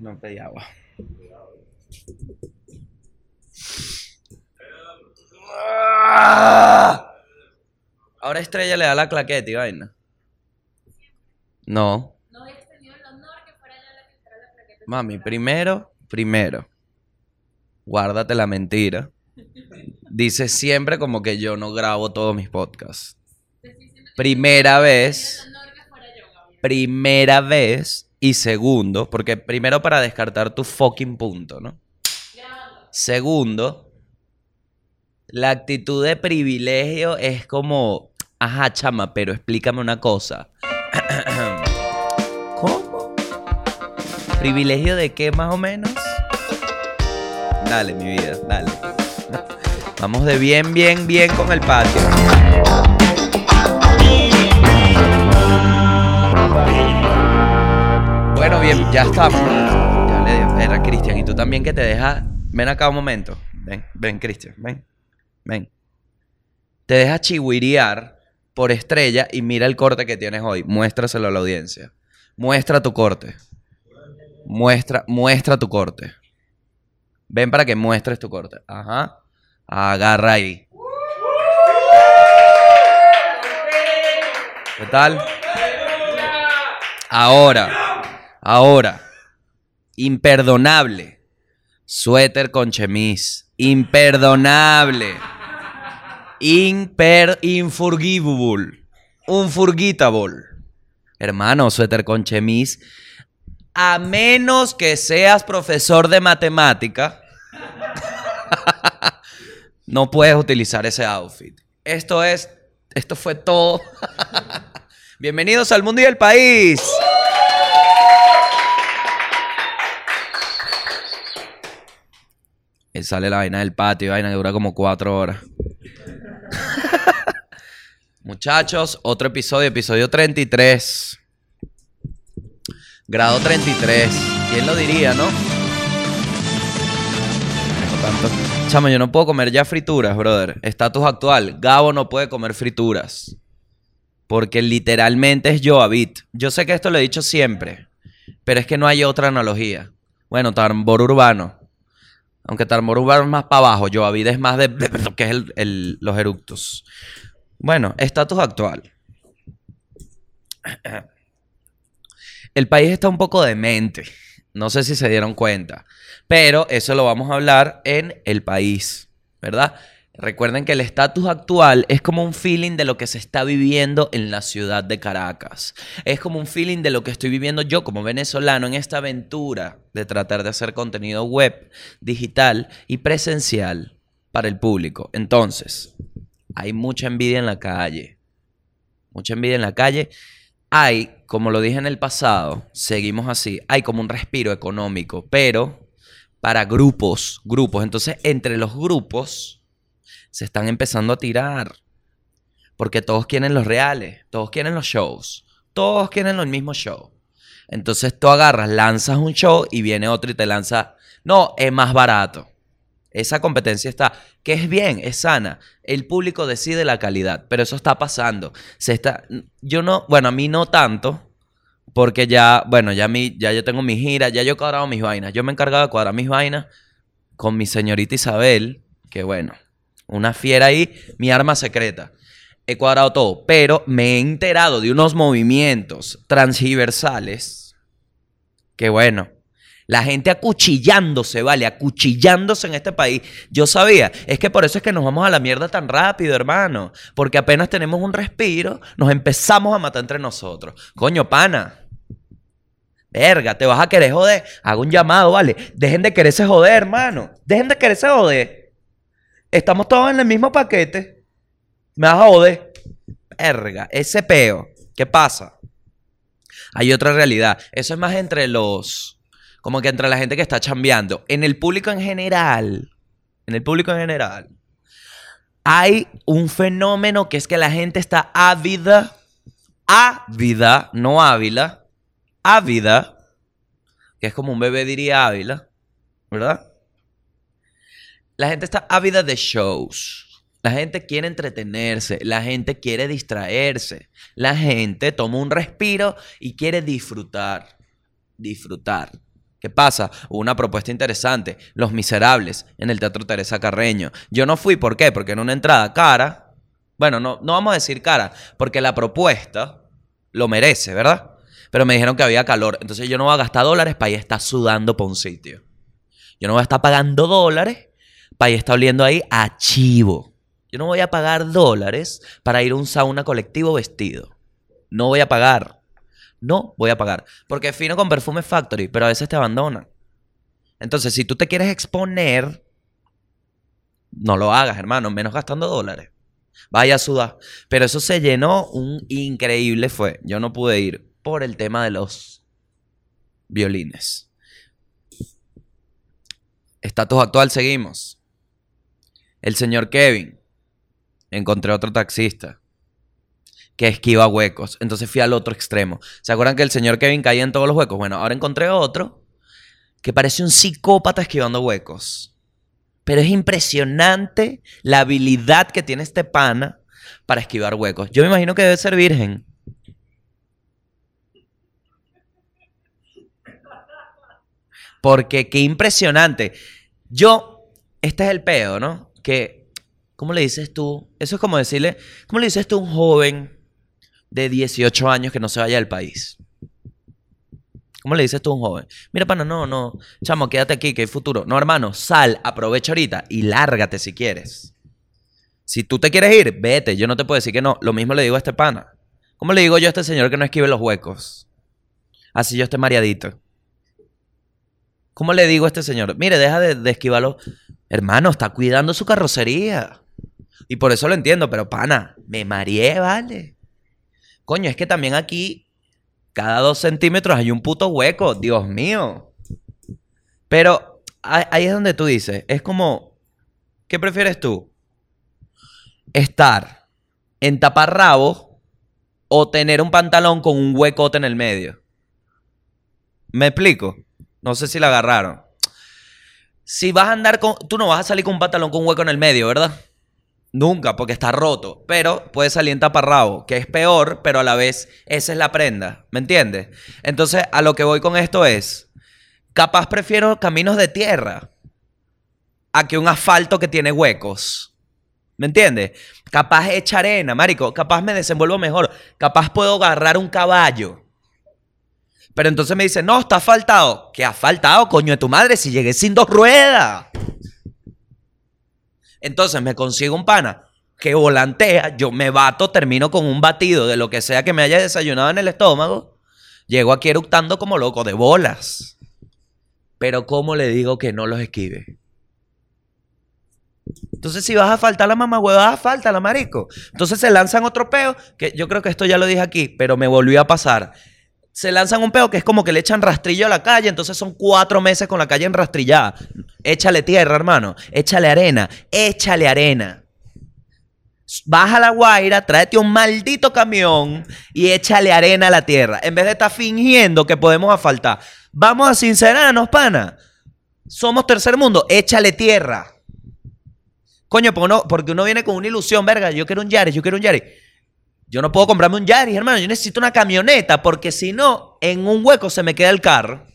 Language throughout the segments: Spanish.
No pedí agua. Ahora Estrella le da la claqueta y vaina. No. No habías tenido el honor que fuera ella la que hiciera la plaqueta. Mami, primero, primero. Guárdate la mentira. Dice siempre como que yo no grabo todos mis podcasts. Primera vez. Primera vez. Y segundo, porque primero para descartar tu fucking punto, ¿no? Segundo, la actitud de privilegio es como, ajá, chama, pero explícame una cosa. ¿Cómo? ¿Privilegio de qué más o menos? Dale, mi vida, dale. Vamos de bien, bien, bien con el patio. Bueno, bien, ya estamos. Ya le dio. Era Cristian. Y tú también que te dejas. Ven acá un momento. Ven, ven, Cristian. Ven. Ven. Te dejas chihuirear por estrella y mira el corte que tienes hoy. Muéstraselo a la audiencia. Muestra tu corte. Muestra, muestra tu corte. Ven para que muestres tu corte. Ajá. Agarra ahí. ¿Qué tal? Ahora, ahora, imperdonable. Suéter con chemis. Imperdonable. Imper, infurgivable. Unforgettable. Hermano, suéter con chemis. A menos que seas profesor de matemática, no puedes utilizar ese outfit. Esto es, esto fue todo. Bienvenidos al mundo y al país. Sale la vaina del patio, vaina que dura como cuatro horas. Muchachos, otro episodio, episodio 33. Grado 33. ¿Quién lo diría, no? No tanto. Chamo, yo no puedo comer ya frituras, brother. Estatus actual. Gabo no puede comer frituras. Porque literalmente es Joavit. Yo sé que esto lo he dicho siempre. Pero es que no hay otra analogía. Bueno, tambor urbano. Aunque urbano es más para abajo. Joavit es más de... que es el- el- los eructos. Bueno, estatus actual. El país está un poco demente. No sé si se dieron cuenta. Pero eso lo vamos a hablar en el país, ¿verdad? Recuerden que el estatus actual es como un feeling de lo que se está viviendo en la ciudad de Caracas. Es como un feeling de lo que estoy viviendo yo como venezolano en esta aventura de tratar de hacer contenido web, digital y presencial para el público. Entonces, hay mucha envidia en la calle. Mucha envidia en la calle. Hay, como lo dije en el pasado, seguimos así, hay como un respiro económico, pero para grupos, grupos. Entonces, entre los grupos se están empezando a tirar. Porque todos quieren los reales, todos quieren los shows, todos quieren el mismo show. Entonces tú agarras, lanzas un show y viene otro y te lanza, no, es más barato. Esa competencia está, que es bien, es sana. El público decide la calidad, pero eso está pasando. Se está, yo no, bueno, a mí no tanto, porque ya, bueno, ya, mi, ya yo tengo mi gira, ya yo he cuadrado mis vainas. Yo me he encargado de cuadrar mis vainas con mi señorita Isabel, que bueno, una fiera ahí, mi arma secreta. He cuadrado todo, pero me he enterado de unos movimientos transversales que bueno, la gente acuchillándose, ¿vale? Acuchillándose en este país. Yo sabía, es que por eso es que nos vamos a la mierda tan rápido, hermano. Porque apenas tenemos un respiro, nos empezamos a matar entre nosotros. Coño, pana. Verga, te vas a querer joder. Hago un llamado, ¿vale? Dejen de quererse joder, hermano. Dejen de quererse joder. Estamos todos en el mismo paquete. Me vas a joder. Verga, ese peo. ¿Qué pasa? Hay otra realidad. Eso es más entre los. Como que entre la gente que está chambeando. En el público en general. En el público en general. Hay un fenómeno que es que la gente está ávida. Ávida, no ávila. Ávida. Que es como un bebé diría ávila. ¿Verdad? La gente está ávida de shows. La gente quiere entretenerse, la gente quiere distraerse, la gente toma un respiro y quiere disfrutar. disfrutar. ¿Qué pasa? Una propuesta interesante. Los Miserables en el Teatro Teresa Carreño. Yo no fui, ¿por qué? Porque en una entrada cara. Bueno, no, no vamos a decir cara, porque la propuesta lo merece, ¿verdad? Pero me dijeron que había calor. Entonces yo no voy a gastar dólares para ir a estar sudando por un sitio. Yo no voy a estar pagando dólares a estar oliendo ahí a. Yo no voy a pagar dólares para ir a un sauna colectivo vestido. No voy a pagar. No voy a pagar. Porque fino con Perfume Factory, pero a veces te abandonan. Entonces, si tú te quieres exponer, no lo hagas, hermano, menos gastando dólares. Vaya a. Pero eso se llenó, un increíble fue. Yo no pude ir por el tema de los violines. Estatus actual, seguimos. El señor Kevin. Encontré otro taxista que esquiva huecos. Entonces fui al otro extremo. ¿Se acuerdan que el señor Kevin caía en todos los huecos? Bueno, ahora encontré otro que parece un psicópata esquivando huecos. Pero es impresionante la habilidad que tiene este pana para esquivar huecos. Yo me imagino que debe ser virgen. Porque qué impresionante. Yo, este es el pedo, ¿no? Que, ¿cómo le dices tú? Eso es como decirle, ¿cómo le dices tú a un joven de 18 años que no se vaya del país? ¿Cómo le dices tú a un joven? Mira, pana, no, no, chamo, quédate aquí, que hay futuro. No, hermano, sal, aprovecha ahorita y lárgate si quieres. Si tú te quieres ir, vete. Yo no te puedo decir que no. Lo mismo le digo a este pana. ¿Cómo le digo yo a este señor que no esquive los huecos? Así yo esté mareadito. ¿Cómo le digo a este señor? Mire, deja de, de. Hermano, está cuidando su carrocería. Y por eso lo entiendo, pero pana, me mareé, vale. Coño, es que también aquí, cada dos centímetros hay un puto hueco. Dios mío. Pero ahí es donde tú dices, es como, ¿qué prefieres tú? Estar en taparrabo o tener un pantalón con un huecote en el medio. ¿Me explico? No sé si la agarraron. Si vas a andar con. Tú no vas a salir con un pantalón con un hueco en el medio, ¿verdad? Nunca, porque está roto. Pero puedes salir en taparrabo, que es peor, pero a la vez esa es la prenda. ¿Me entiendes? Entonces, a lo que voy con esto es. Capaz prefiero caminos de tierra a que un asfalto que tiene huecos. ¿Me entiendes? Capaz echa arena, marico. Capaz me desenvuelvo mejor. Capaz puedo agarrar un caballo. Pero entonces me dice, no, está asfaltado. ¿Qué asfaltado, coño de tu madre, si llegué sin dos ruedas? Entonces me consigo un pana que volantea, yo me bato, termino con un batido de lo que sea que me haya desayunado en el estómago. Llego aquí eructando como loco, de bolas. Pero ¿cómo le digo que no los esquive? Entonces, si vas a faltar la mamá huevada, falta la marico. Entonces se lanzan otro peo, que yo creo que esto ya lo dije aquí, pero me volvió a pasar. Se lanzan un peo que es como que le echan rastrillo a la calle, entonces son cuatro meses con la calle enrastrillada. Échale tierra, hermano. Échale arena. Échale arena. Baja la guaira, tráete un maldito camión y échale arena a la tierra. En vez de estar fingiendo que podemos asfaltar. Vamos a sincerarnos, pana. Somos tercer mundo. Échale tierra. Coño, porque uno, porque uno viene con una ilusión, verga. Yo quiero un Yaris, yo quiero un Yaris. Yo no puedo comprarme un Yaris, hermano. Yo necesito una camioneta porque si no, en un hueco se me queda el carro.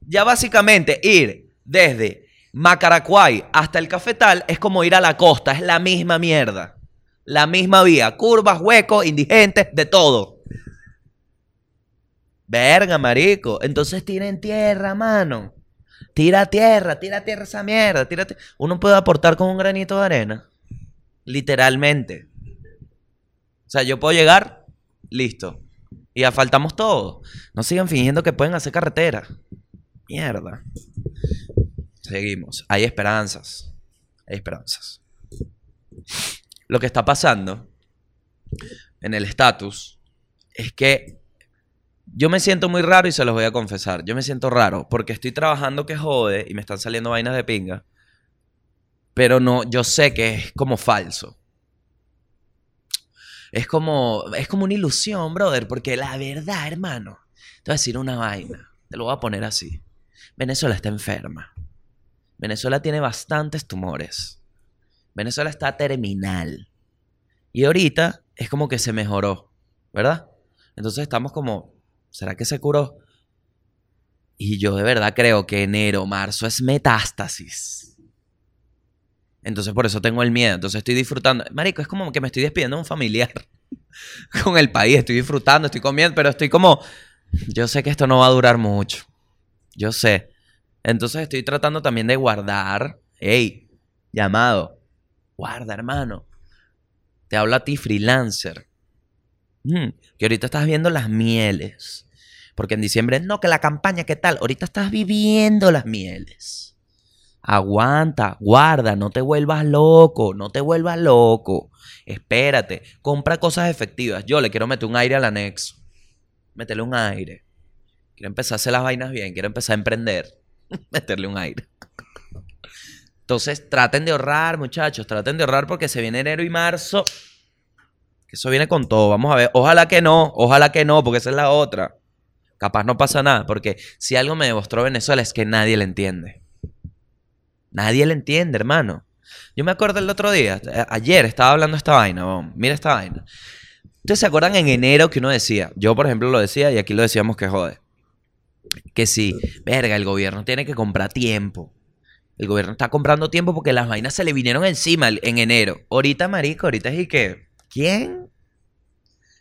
Ya básicamente ir desde Macaracuay hasta el Cafetal es como ir a la costa. Es la misma mierda. La misma vía. Curvas, huecos, indigentes, de todo. Verga, marico. Entonces tiren tierra, mano. Tira tierra, tira tierra esa mierda. Tírate. Uno puede aportar con un granito de arena. Literalmente. O sea, yo puedo llegar, listo. Y asfaltamos todo. No sigan fingiendo que pueden hacer carretera. Mierda. Seguimos. Hay esperanzas. Hay esperanzas. Lo que está pasando en el estatus es que yo me siento muy raro y se los voy a confesar. Yo me siento raro porque estoy trabajando que jode y me están saliendo vainas de pinga. Pero no, yo sé que es como falso. Es como, es como una ilusión, brother, porque la verdad, hermano, te voy a decir una vaina, te lo voy a poner así. Venezuela está enferma. Venezuela tiene bastantes tumores. Venezuela está terminal. Y ahorita es como que se mejoró, ¿verdad? Entonces estamos como ¿Será que se curó? Y yo de verdad creo que enero, marzo es metástasis. Entonces por eso tengo el miedo. Entonces estoy disfrutando. Marico, es como que me estoy despidiendo de un familiar con el país. Estoy disfrutando, estoy comiendo, pero estoy como... Yo sé que esto no va a durar mucho. Yo sé. Entonces estoy tratando también de guardar. Ey, llamado. Guarda, hermano. Te hablo a ti, freelancer. Mm, que ahorita estás viendo las mieles. Porque en diciembre, no, que la campaña, ¿qué tal? Ahorita estás viviendo las mieles. Aguanta, guarda, no te vuelvas loco, no te vuelvas loco. Espérate, compra cosas efectivas. Yo le quiero meter un aire al anexo. Métele un aire. Quiero empezar a hacer las vainas bien, quiero empezar a emprender. Meterle un aire. Entonces, traten de ahorrar, muchachos, traten de ahorrar porque se viene enero y marzo. Que eso viene con todo. Vamos a ver. Ojalá que no, ojalá que no, porque esa es la otra. Capaz no pasa nada, porque si algo me demostró Venezuela es que nadie le entiende. Nadie le entiende, hermano. Yo me acuerdo el otro día, eh, ayer estaba hablando esta vaina, mira esta vaina. ¿Ustedes se acuerdan en enero que uno decía? Yo, por ejemplo, lo decía y aquí lo decíamos que jode. Que sí, verga, el gobierno tiene que comprar tiempo. El gobierno está comprando tiempo porque las vainas se le vinieron encima en enero. Ahorita, marico, ahorita es y que... ¿Quién?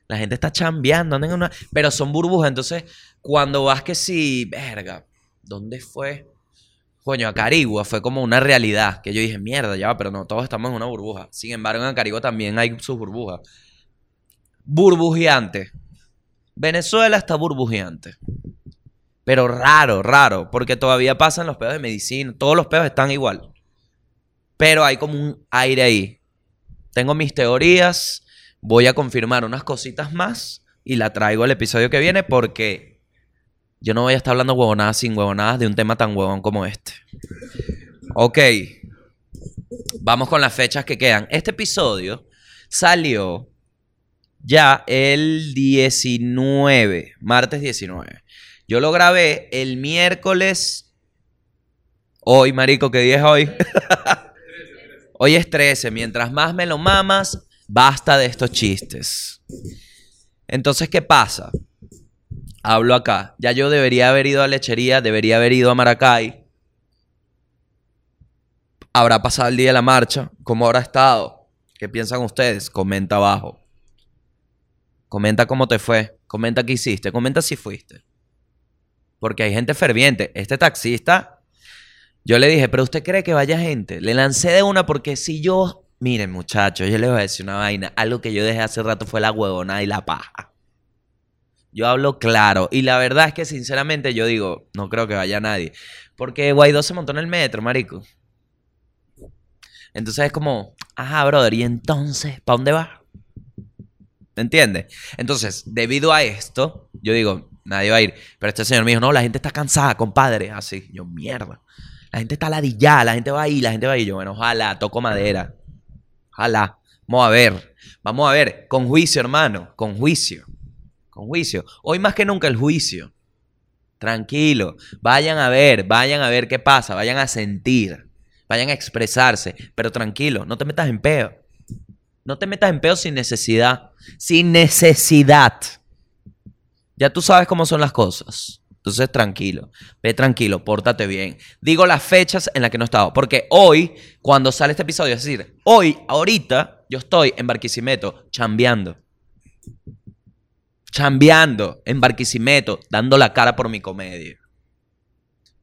La gente está chambeando, andan en una... Pero son burbujas, entonces, cuando vas que sí, verga, ¿dónde fue? Coño, a Carigua fue como una realidad. Que yo dije, mierda, ya pero no, todos estamos en una burbuja. Sin embargo, en Acarigua también hay sus burbujas. Burbujeante. Venezuela está burbujeante. Pero raro, raro, porque todavía pasan los pedos de medicina. Todos los pedos están igual. Pero hay como un aire ahí. Tengo mis teorías. Voy a confirmar unas cositas más. Y la traigo el episodio que viene porque yo no voy a estar hablando huevonadas sin huevonadas de un tema tan huevón como este. Ok. Vamos con las fechas que quedan. Este episodio salió ya el 19, martes 19. Yo lo grabé el miércoles. Hoy, marico, ¿qué día es hoy? hoy es 13. Mientras más me lo mamas, basta de estos chistes. Entonces, ¿qué pasa? Hablo acá. Ya yo debería haber ido a lechería, debería haber ido a Maracay. Habrá pasado el día de la marcha. ¿Cómo habrá estado? ¿Qué piensan ustedes? Comenta abajo. Comenta cómo te fue. Comenta qué hiciste. Comenta si fuiste. Porque hay gente ferviente. Este taxista, yo le dije, pero usted cree que vaya gente. Le lancé de una porque si yo, miren muchachos, yo les voy a decir una vaina. Algo que yo dejé hace rato fue la huevona y la paja. Yo hablo claro. Y la verdad es que sinceramente yo digo, no creo que vaya nadie. Porque Guaidó se montó en el metro, marico. Entonces es como, ajá, brother, ¿y entonces? ¿Para dónde va? ¿Me entiendes? Entonces, debido a esto, yo digo, nadie va a ir. Pero este señor me dijo, no, la gente está cansada, compadre. Así, yo, mierda. La gente está ladillada, la gente va a ir, la gente va a ir. Yo, bueno, ojalá, toco madera. Ojalá. Vamos a ver. Vamos a ver. Con juicio, hermano. Con juicio. Con juicio. Hoy más que nunca el juicio. Tranquilo. Vayan a ver, vayan a ver qué pasa, vayan a sentir, vayan a expresarse. Pero tranquilo, no te metas en peo. No te metas en peo sin necesidad. Sin necesidad. Ya tú sabes cómo son las cosas. Entonces, tranquilo. Ve tranquilo, pórtate bien. Digo las fechas en las que no he estado. Porque hoy, cuando sale este episodio, es decir, hoy, ahorita, yo estoy en Barquisimeto chambeando. Chambeando en Barquisimeto, dando la cara por mi comedia.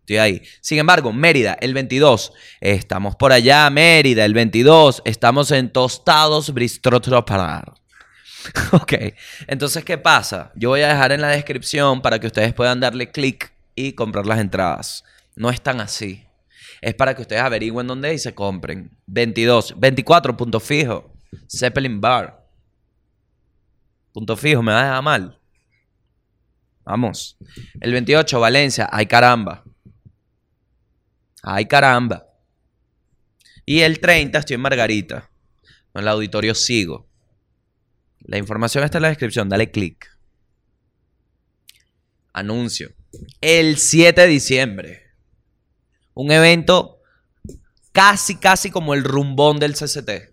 Estoy ahí. Sin embargo, Mérida, el 22. Estamos por allá, Mérida, el 22. Estamos en Tostados Parar. Ok, entonces, ¿qué pasa? Yo voy a dejar en la descripción para que ustedes puedan darle clic y comprar las entradas. No es tan así. Es para que ustedes averigüen dónde y se compren. 22, 24, punto fijo. Zeppelin Bar. Punto fijo, me va a dejar mal. Vamos. El 28, Valencia. Ay caramba. Ay caramba. Y el 30, estoy en Margarita. En el auditorio sigo. La información está en la descripción, dale clic. Anuncio. El 7 de diciembre. Un evento casi, casi como el rumbón del CCT.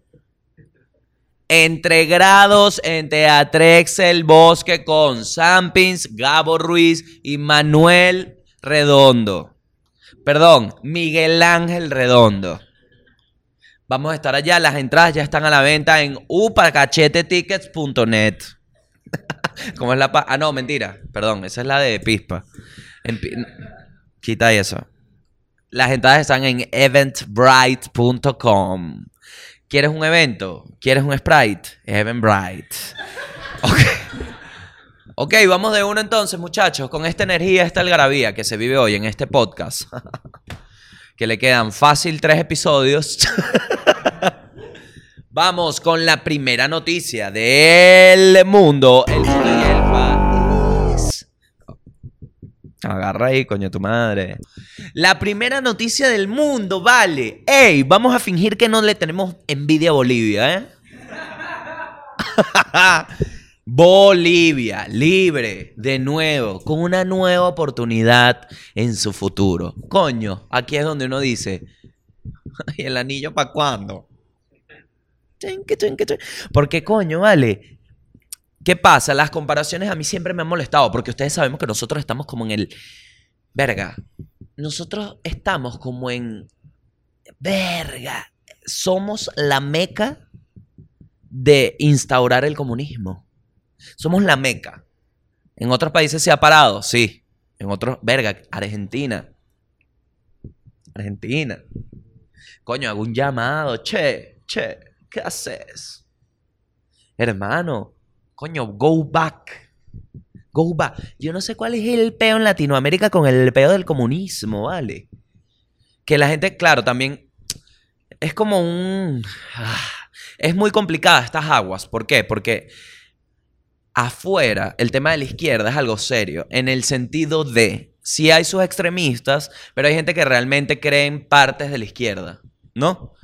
Entre grados en Teatrex El Bosque con Sampins, Gabo Ruiz y Manuel Redondo. Perdón, Miguel Ángel Redondo. Vamos a estar allá. Las entradas ya están a la venta en upacachetetickets.net. ¿Cómo es la pa- Ah, no, mentira. Perdón, esa es la de Pispa. En Quita eso. Las entradas están en eventbrite.com. ¿Quieres un evento? ¿Quieres un Sprite? Eventbrite. Ok. Ok, vamos de uno entonces, muchachos, con esta energía, esta algarabía que se vive hoy en este podcast. que le quedan fácil tres episodios. Vamos con la primera noticia del mundo. El el. Agarra ahí, coño, tu madre. La primera noticia del mundo, vale. Ey, vamos a fingir que no le tenemos envidia a Bolivia, ¿eh? Bolivia, libre, de nuevo, con una nueva oportunidad en su futuro. Coño, aquí es donde uno dice, ¿y el anillo para cuándo? Porque coño, vale. ¿Qué pasa? Las comparaciones a mí siempre me han molestado porque ustedes sabemos que nosotros estamos como en el... Verga. Nosotros estamos como en... Verga. Somos la meca de instaurar el comunismo. Somos la meca. En otros países se ha parado, sí. En otros, verga, Argentina. Argentina. Coño, hago un llamado. Che, che, ¿qué haces? Hermano, coño, go back. Go back. Yo no sé cuál es el peo en Latinoamérica con el peo del comunismo, ¿vale? Que la gente, claro, también es como un... ah, es muy complicada estas aguas. ¿Por qué? Porque afuera el tema de la izquierda es algo serio, en el sentido de, sí hay sus extremistas, pero hay gente que realmente cree en partes de la izquierda, ¿no?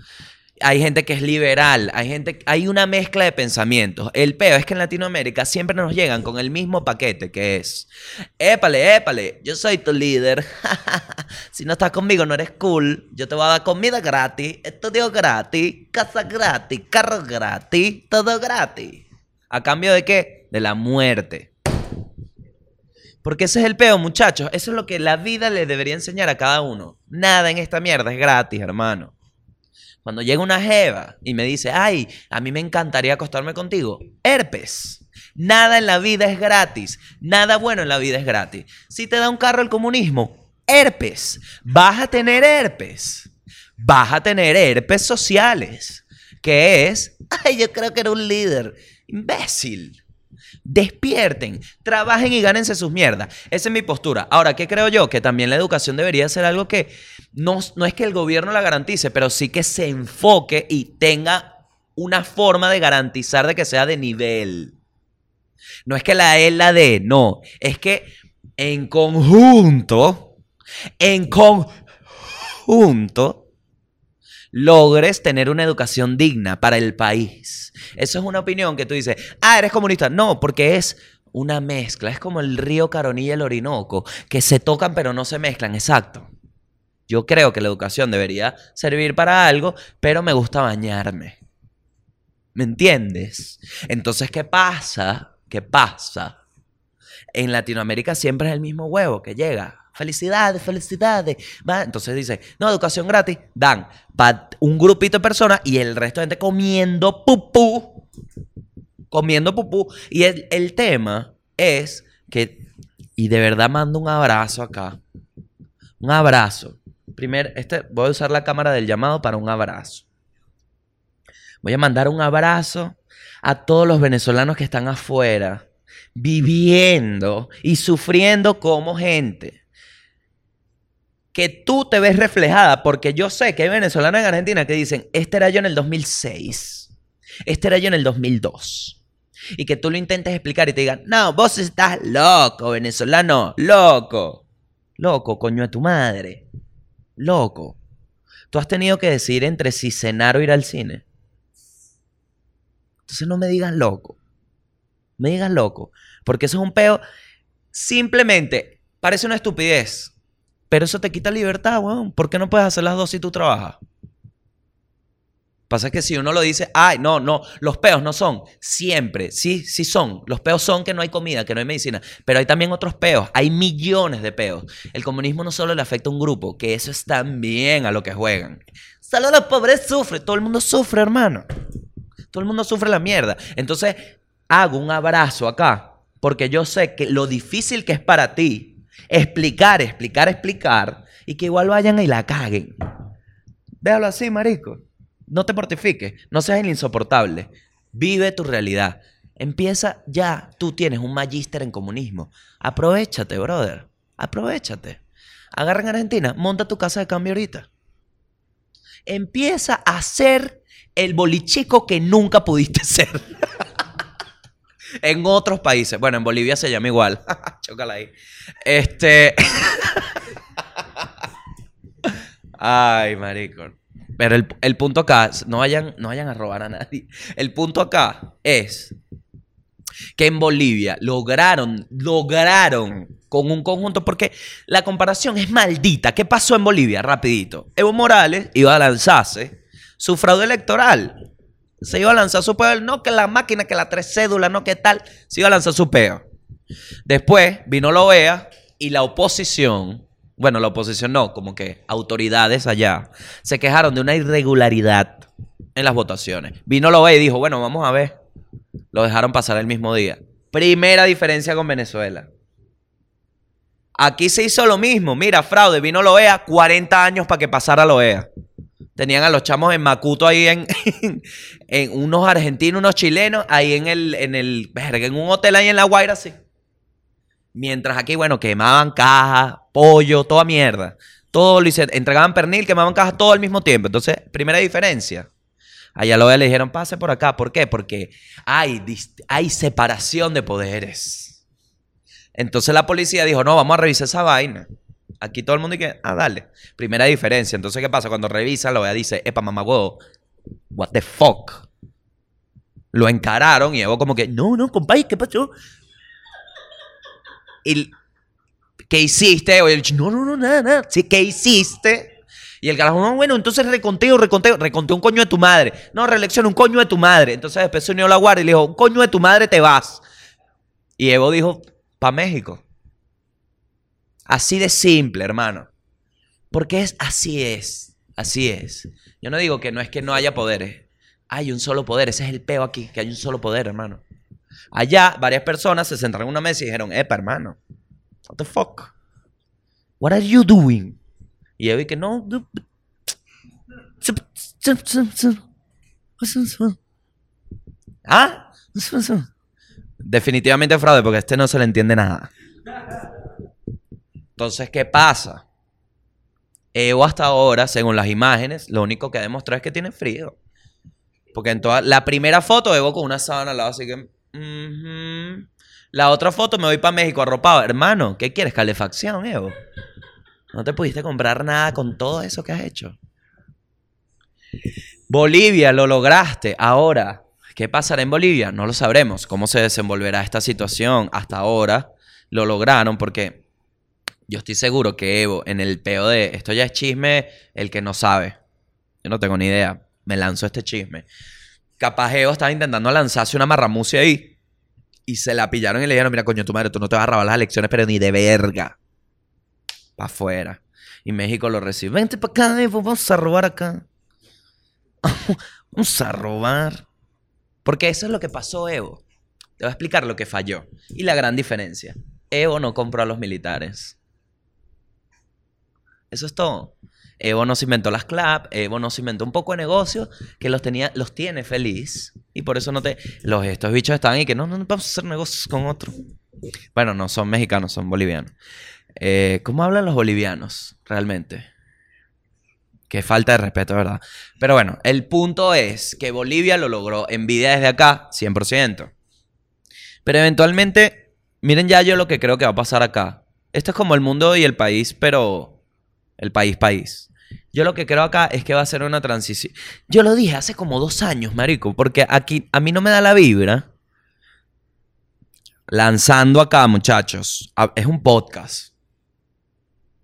Hay gente que es liberal, hay gente, hay una mezcla de pensamientos. El peo es que en Latinoamérica siempre nos llegan con el mismo paquete que es, épale, épale, yo soy tu líder. si no estás conmigo no eres cool. Yo te voy a dar comida gratis, estudio gratis, casa gratis, carro gratis, todo gratis. ¿A cambio de qué? De la muerte. Porque ese es el peo, muchachos. Eso es lo que la vida le debería enseñar a cada uno. Nada en esta mierda es gratis, hermano. Cuando llega una jeva y me dice, ay, a mí me encantaría acostarme contigo, herpes. Nada en la vida es gratis. Nada bueno en la vida es gratis. Si te da un carro el comunismo, herpes. Vas a tener herpes. Vas a tener herpes sociales. Que es, ay, yo creo que era un líder. Imbécil. Despierten, trabajen y gánense sus mierdas. Esa es mi postura. Ahora, ¿qué creo yo? Que también la educación debería ser algo que no, no es que el gobierno la garantice, pero sí que se enfoque y tenga una forma de garantizar de que sea de nivel. No es que la E la D, no. Es que en conjunto, en conjunto, logres tener una educación digna para el país. Eso es una opinión que tú dices, ah, eres comunista. No, porque es una mezcla. Es como el río Caronilla y el Orinoco, que se tocan pero no se mezclan. Exacto. Yo creo que la educación debería servir para algo, pero me gusta bañarme. ¿Me entiendes? Entonces, ¿qué pasa? ¿Qué pasa? En Latinoamérica siempre es el mismo huevo que llega. Felicidades, felicidades. Va, Entonces dice, no, educación gratis. Dan para un grupito de personas y el resto de gente comiendo pupú. Comiendo pupú. Y el, el tema es que, y de verdad mando un abrazo acá. Un abrazo. Primero, este, voy a usar la cámara del llamado para un abrazo. Voy a mandar un abrazo a todos los venezolanos que están afuera, viviendo y sufriendo como gente. Que tú te ves reflejada, porque yo sé que hay venezolanos en Argentina que dicen, este era yo en el 2006, este era yo en el 2002. Y que tú lo intentes explicar y te digan, no, vos estás loco, venezolano, loco. Loco, coño de tu madre. Loco. Tú has tenido que decidir entre si cenar o ir al cine. Entonces no me digas loco. Me digas loco. Porque eso es un peo. Simplemente parece una estupidez. Pero eso te quita libertad, weón. ¿Por qué no puedes hacer las dos si tú trabajas? Pasa que si uno lo dice, ay, no, no, los peos no son, siempre, sí, sí son. Los peos son que no hay comida, que no hay medicina, pero hay también otros peos, hay millones de peos. El comunismo no solo le afecta a un grupo, que eso es también a lo que juegan. Solo los pobres sufren, todo el mundo sufre, hermano. Todo el mundo sufre la mierda. Entonces, hago un abrazo acá, porque yo sé que lo difícil que es para ti explicar, explicar, explicar, y que igual vayan y la caguen. Véalo así, marico. No te mortifiques, no seas el insoportable. Vive tu realidad. Empieza ya, tú tienes un magíster en comunismo. Aprovechate, brother. Aprovechate. Agarra en Argentina, monta tu casa de cambio ahorita. Empieza a ser el bolichico que nunca pudiste ser. en otros países. Bueno, en Bolivia se llama igual. Chócala ahí. Este. Ay, marico. Pero el, el punto acá, no vayan, no vayan a robar a nadie. El punto acá es que en Bolivia lograron, lograron con un conjunto, porque la comparación es maldita. ¿Qué pasó en Bolivia? Rapidito. Evo Morales iba a lanzarse su fraude electoral. Se iba a lanzar su peo. No que la máquina, que la tres cédulas, no que tal. Se iba a lanzar su peo. Después vino la OEA y la oposición, bueno, la oposición no, como que autoridades allá, se quejaron de una irregularidad en las votaciones. Vino la OEA y dijo, bueno, vamos a ver. Lo dejaron pasar el mismo día. Primera diferencia con Venezuela. Aquí se hizo lo mismo. Mira, fraude, vino OEA, 40 años para que pasara la OEA. Tenían a los chamos en Macuto ahí en, en unos argentinos, unos chilenos, ahí en el, en el, en un hotel ahí en La Guaira, sí. Mientras aquí, bueno, quemaban cajas, pollo, toda mierda. Todo lo hice- entregaban pernil, quemaban cajas todo al mismo tiempo. Entonces, primera diferencia. Allá lo le dijeron, pase por acá. ¿Por qué? Porque hay, hay separación de poderes. Entonces la policía dijo, no, vamos a revisar esa vaina. Aquí todo el mundo dice, ah, dale. Primera diferencia. Entonces, ¿qué pasa? Cuando revisa, la OEA dice, epa, mamá, what the fuck. Lo encararon y Evo como que, no, no, compadre, ¿qué pasó? Y, ¿Qué hiciste? Él, no, no, no, nada, nada. Sí, ¿qué hiciste? Y el carajo, no, bueno, entonces reconteo, reconteo, reconteo un coño de tu madre. No, reelección, un coño de tu madre. Entonces después se unió la guardia y le dijo, un coño de tu madre te vas. Y Evo dijo, pa' México. Así de simple, hermano. Porque es así es. Así es. Yo no digo que no es que no haya poderes. Hay un solo poder. Ese es el peo aquí, que hay un solo poder, hermano. Allá, varias personas se sentaron en una mesa y dijeron, epa, hermano. What the fuck? What are you doing? Y yo vi que no. ¿Ah? Definitivamente fraude, porque a este no se le entiende nada. Entonces, ¿qué pasa? Evo hasta ahora, según las imágenes, lo único que ha demostrado es que tiene frío. Porque en toda la primera foto, Evo con una sábana al lado, así que. La otra foto, me voy para México arropado. Hermano, ¿qué quieres? Calefacción, Evo. No te pudiste comprar nada con todo eso que has hecho. Bolivia, lo lograste. Ahora, ¿qué pasará en Bolivia? No lo sabremos. ¿Cómo se desenvolverá esta situación? Hasta ahora lo lograron porque yo estoy seguro que Evo, en el peo de esto ya es chisme, el que no sabe. Yo no tengo ni idea. Me lanzo este chisme. Capaz estaba intentando lanzarse una marramucia ahí. Y se la pillaron y le dijeron, mira, coño, tu madre, tú no te vas a robar las elecciones, pero ni de verga. Pa' afuera. Y México lo recibe. Vente para acá, Evo, vamos a robar acá. vamos a robar. Porque eso es lo que pasó, Evo. Te voy a explicar lo que falló. Y la gran diferencia. Evo no compró a los militares. Eso es todo. Evo no se inventó las clap, Evo no se inventó un poco de negocio que los tenía, los tiene feliz. Y por eso no te. Los, estos bichos están ahí que no, no, no vamos a hacer negocios con otro. Bueno, no son mexicanos, son bolivianos. Eh, ¿Cómo hablan los bolivianos realmente? Qué falta de respeto, ¿verdad? Pero bueno, el punto es que Bolivia lo logró. Envidia desde acá, 100%. Pero eventualmente, miren ya yo lo que creo que va a pasar acá. Esto es como el mundo y el país, pero el país, país. Yo lo que creo acá es que va a ser una transición. Yo lo dije hace como dos años, marico, porque aquí a mí no me da la vibra. Lanzando acá, muchachos. Es un podcast.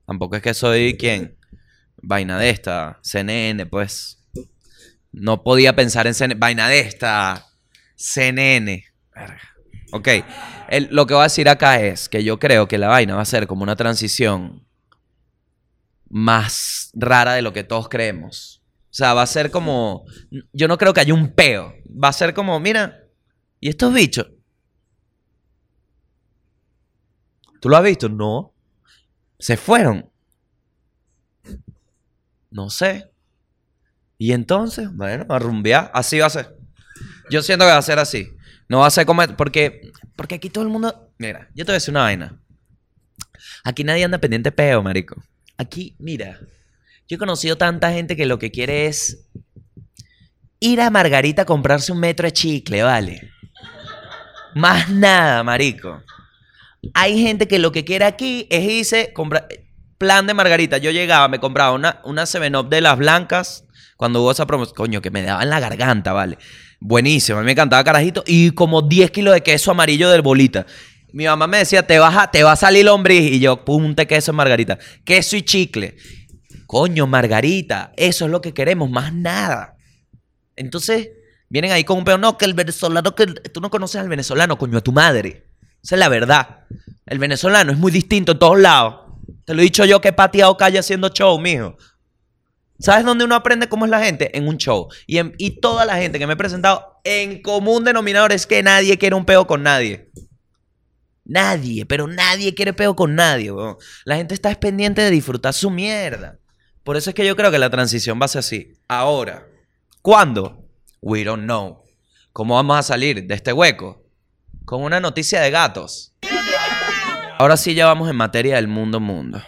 Tampoco es que soy quien. Vaina de esta. CNN, pues. No podía pensar en CNN. Vaina de esta. CNN. Ok. Lo que voy a decir acá es que yo creo que la vaina va a ser como una transición más rara de lo que todos creemos. O sea, va a ser como. Yo no creo que haya un peo. Va a ser como, mira, ¿y estos bichos? ¿Tú lo has visto? No. Se fueron. No sé. Y entonces, bueno, a rumbear. Así va a ser. Yo siento que va a ser así. No va a ser como. Porque, porque aquí todo el mundo. Mira, yo te voy a decir una vaina. Aquí nadie anda pendiente peo, marico. Aquí, mira. Yo he conocido tanta gente que lo que quiere es ir a Margarita a comprarse un metro de chicle, ¿vale? Más nada, marico. Hay gente que lo que quiere aquí es irse, comprar, plan de Margarita. Yo llegaba, me compraba una, una 7-Up de las blancas cuando hubo esa promoción. Coño, que me daban la garganta, ¿vale? Buenísimo, a mí me encantaba carajito. Y como 10 kilos de queso amarillo del bolita. Mi mamá me decía, te, vas a, te va a salir lombriz. Y yo, punte queso Margarita. Queso y chicle. Coño, Margarita, eso es lo que queremos, más nada. Entonces, vienen ahí con un pedo, no, que el venezolano, que tú no conoces al venezolano, coño, a tu madre. Esa es la verdad. El venezolano es muy distinto en todos lados. Te lo he dicho yo que he pateado calle haciendo show, mijo. ¿Sabes dónde uno aprende cómo es la gente? En un show. Y, en- y toda la gente que me he presentado, en común denominador es que nadie quiere un peo con nadie. Nadie, pero nadie quiere peo con nadie. La gente está es pendiente de disfrutar su mierda. Por eso es que yo creo que la transición va a ser así. Ahora, ¿cuándo? We don't know. ¿Cómo vamos a salir de este hueco? Con una noticia de gatos. Ahora sí ya vamos en materia del mundo mundo.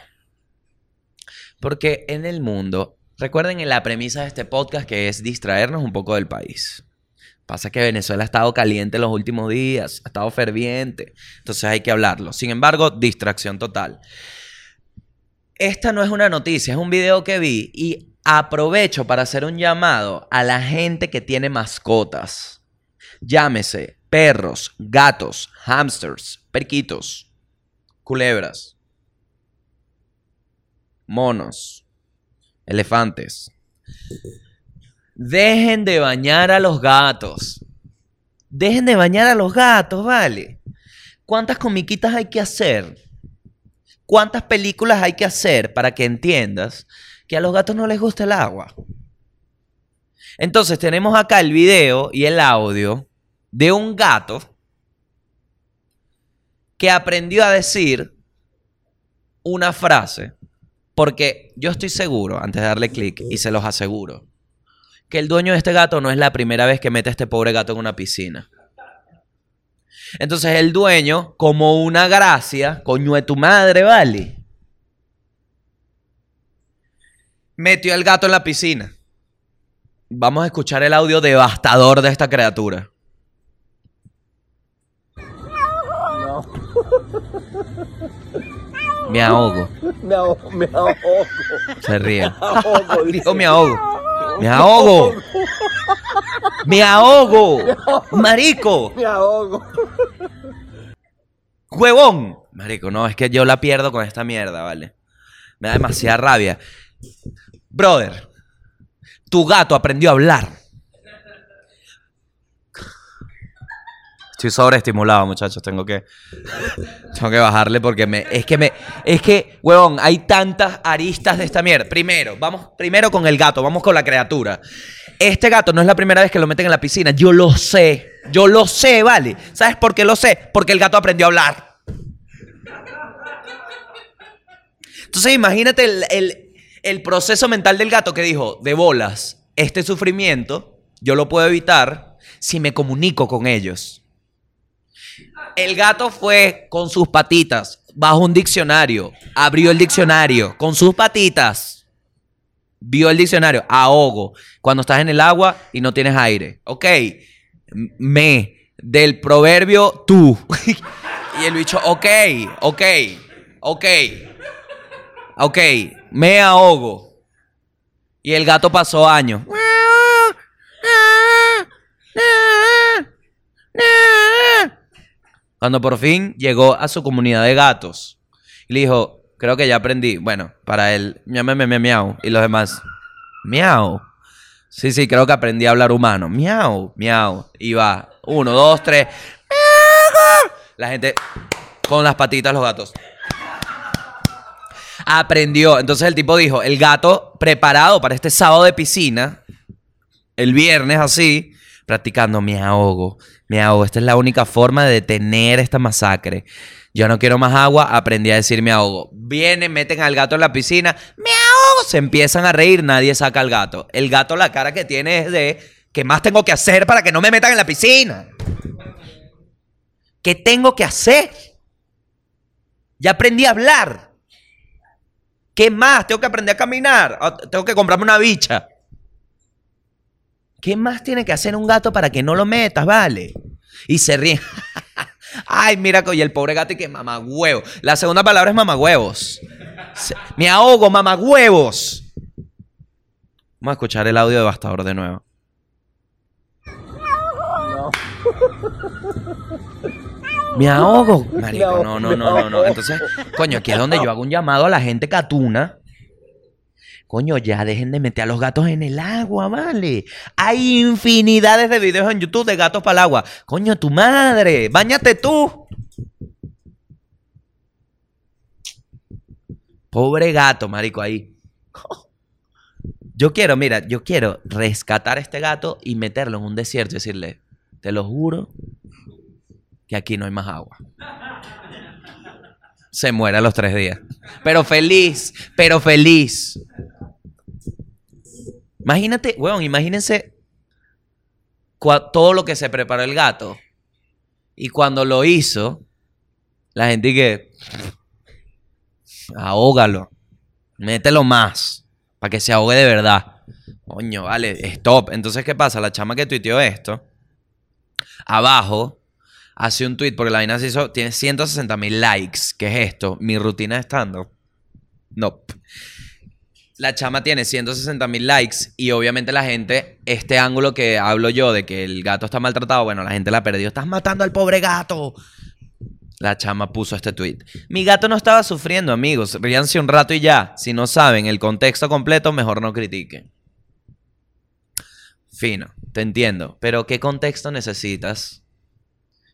Porque en el mundo, recuerden en la premisa de este podcast que es distraernos un poco del país. Pasa que Venezuela ha estado caliente los últimos días, ha estado ferviente, entonces hay que hablarlo. Sin embargo, distracción total. Esta no es una noticia, es un video que vi y aprovecho para hacer un llamado a la gente que tiene mascotas. Llámese perros, gatos, hamsters, perquitos, culebras, monos, elefantes. Dejen de bañar a los gatos. Dejen de bañar a los gatos, ¿vale? ¿Cuántas comiquitas hay que hacer? ¿Cuántas películas hay que hacer para que entiendas que a los gatos no les gusta el agua? Entonces tenemos acá el video y el audio de un gato que aprendió a decir una frase, porque yo estoy seguro, antes de darle clic, y se los aseguro, que el dueño de este gato no es la primera vez que mete a este pobre gato en una piscina. Entonces el dueño, como una gracia, coño de tu madre, vale. Metió al gato en la piscina. Vamos a escuchar el audio devastador de esta criatura. Me ahogo. Me ahogo, me ahogo. Se ríe. ahogo, dice. Dijo me ahogo. Me ahogo. Me ahogo. Marico. Me ahogo. Huevón. Marico, no, es que yo la pierdo con esta mierda, ¿vale? Me da demasiada rabia. Brother, tu gato aprendió a hablar. Estoy sobreestimulado, muchachos. Tengo que, tengo que bajarle porque es que es que, huevón, hay tantas aristas de esta mierda. Primero, vamos, primero con el gato, vamos con la criatura. Este gato no es la primera vez que lo meten en la piscina. Yo lo sé, yo lo sé, ¿vale? ¿Sabes por qué lo sé? Porque el gato aprendió a hablar. Entonces imagínate el- el proceso mental del gato que dijo, de bolas, este sufrimiento yo lo puedo evitar si me comunico con ellos. El gato fue con sus patitas bajo un diccionario, abrió el diccionario con sus patitas, vio el diccionario, ahogo, cuando estás en el agua y no tienes aire. Ok, me, del proverbio tú. y el bicho, ok, ok, ok. Ok, me ahogo. Y el gato pasó años. Cuando por fin llegó a su comunidad de gatos. Y le dijo, creo que ya aprendí. Bueno, para él, miau, miau, miau, miau. Y los demás, miau. Sí, sí, creo que aprendí a hablar humano. Miau, miau. Y va. Uno, dos, tres. La gente con las patitas, los gatos. Aprendió. Entonces el tipo dijo, el gato preparado para este sábado de piscina, el viernes así, practicando, me ahogo, me ahogo. Esta es la única forma de detener esta masacre. Yo no quiero más agua, aprendí a decir me ahogo. Vienen, meten al gato en la piscina, me ahogo, se empiezan a reír, nadie saca al gato. El gato la cara que tiene es de, ¿qué más tengo que hacer para que no me metan en la piscina? ¿Qué tengo que hacer? Ya aprendí a hablar. ¿Qué más? Tengo que aprender a caminar. Ah, Tengo que comprarme una bicha. ¿Qué más tiene que hacer un gato para que no lo metas, vale? Y se ríe. Ay, mira, y el pobre gato y que mamagüevo. La segunda palabra es mamagüevos. Me ahogo, mamagüevos. Vamos a escuchar el audio devastador de nuevo. Me ahogo. Marico, no, no, no, no, no. Entonces, coño, aquí es donde yo hago un llamado a la gente catuna. Coño, ya dejen de meter a los gatos en el agua, vale. Hay infinidades de videos en YouTube de gatos para el agua. Coño, tu madre, bañate tú. Pobre gato, marico, ahí. Yo quiero, mira, yo quiero rescatar a este gato y meterlo en un desierto y decirle, te lo juro que aquí no hay más agua. Se muere a los tres días. Pero feliz, pero feliz. Imagínate, weón, imagínense todo lo que se preparó el gato. Y cuando lo hizo, la gente que ahógalo, mételo más, para que se ahogue de verdad. Coño, vale, stop. Entonces, ¿qué pasa? La chama que tuiteó esto, abajo, hace un tweet, porque la vaina se hizo, tiene 160 mil likes. ¿Qué es esto? Mi rutina de No. La chama tiene 160 mil likes y obviamente la gente, este ángulo que hablo yo de que el gato está maltratado, bueno, la gente la perdió. Estás matando al pobre gato. La chama puso este tweet. Mi gato no estaba sufriendo, amigos. Ríanse un rato y ya. Si no saben el contexto completo, mejor no critiquen. Fino, te entiendo. Pero ¿qué contexto necesitas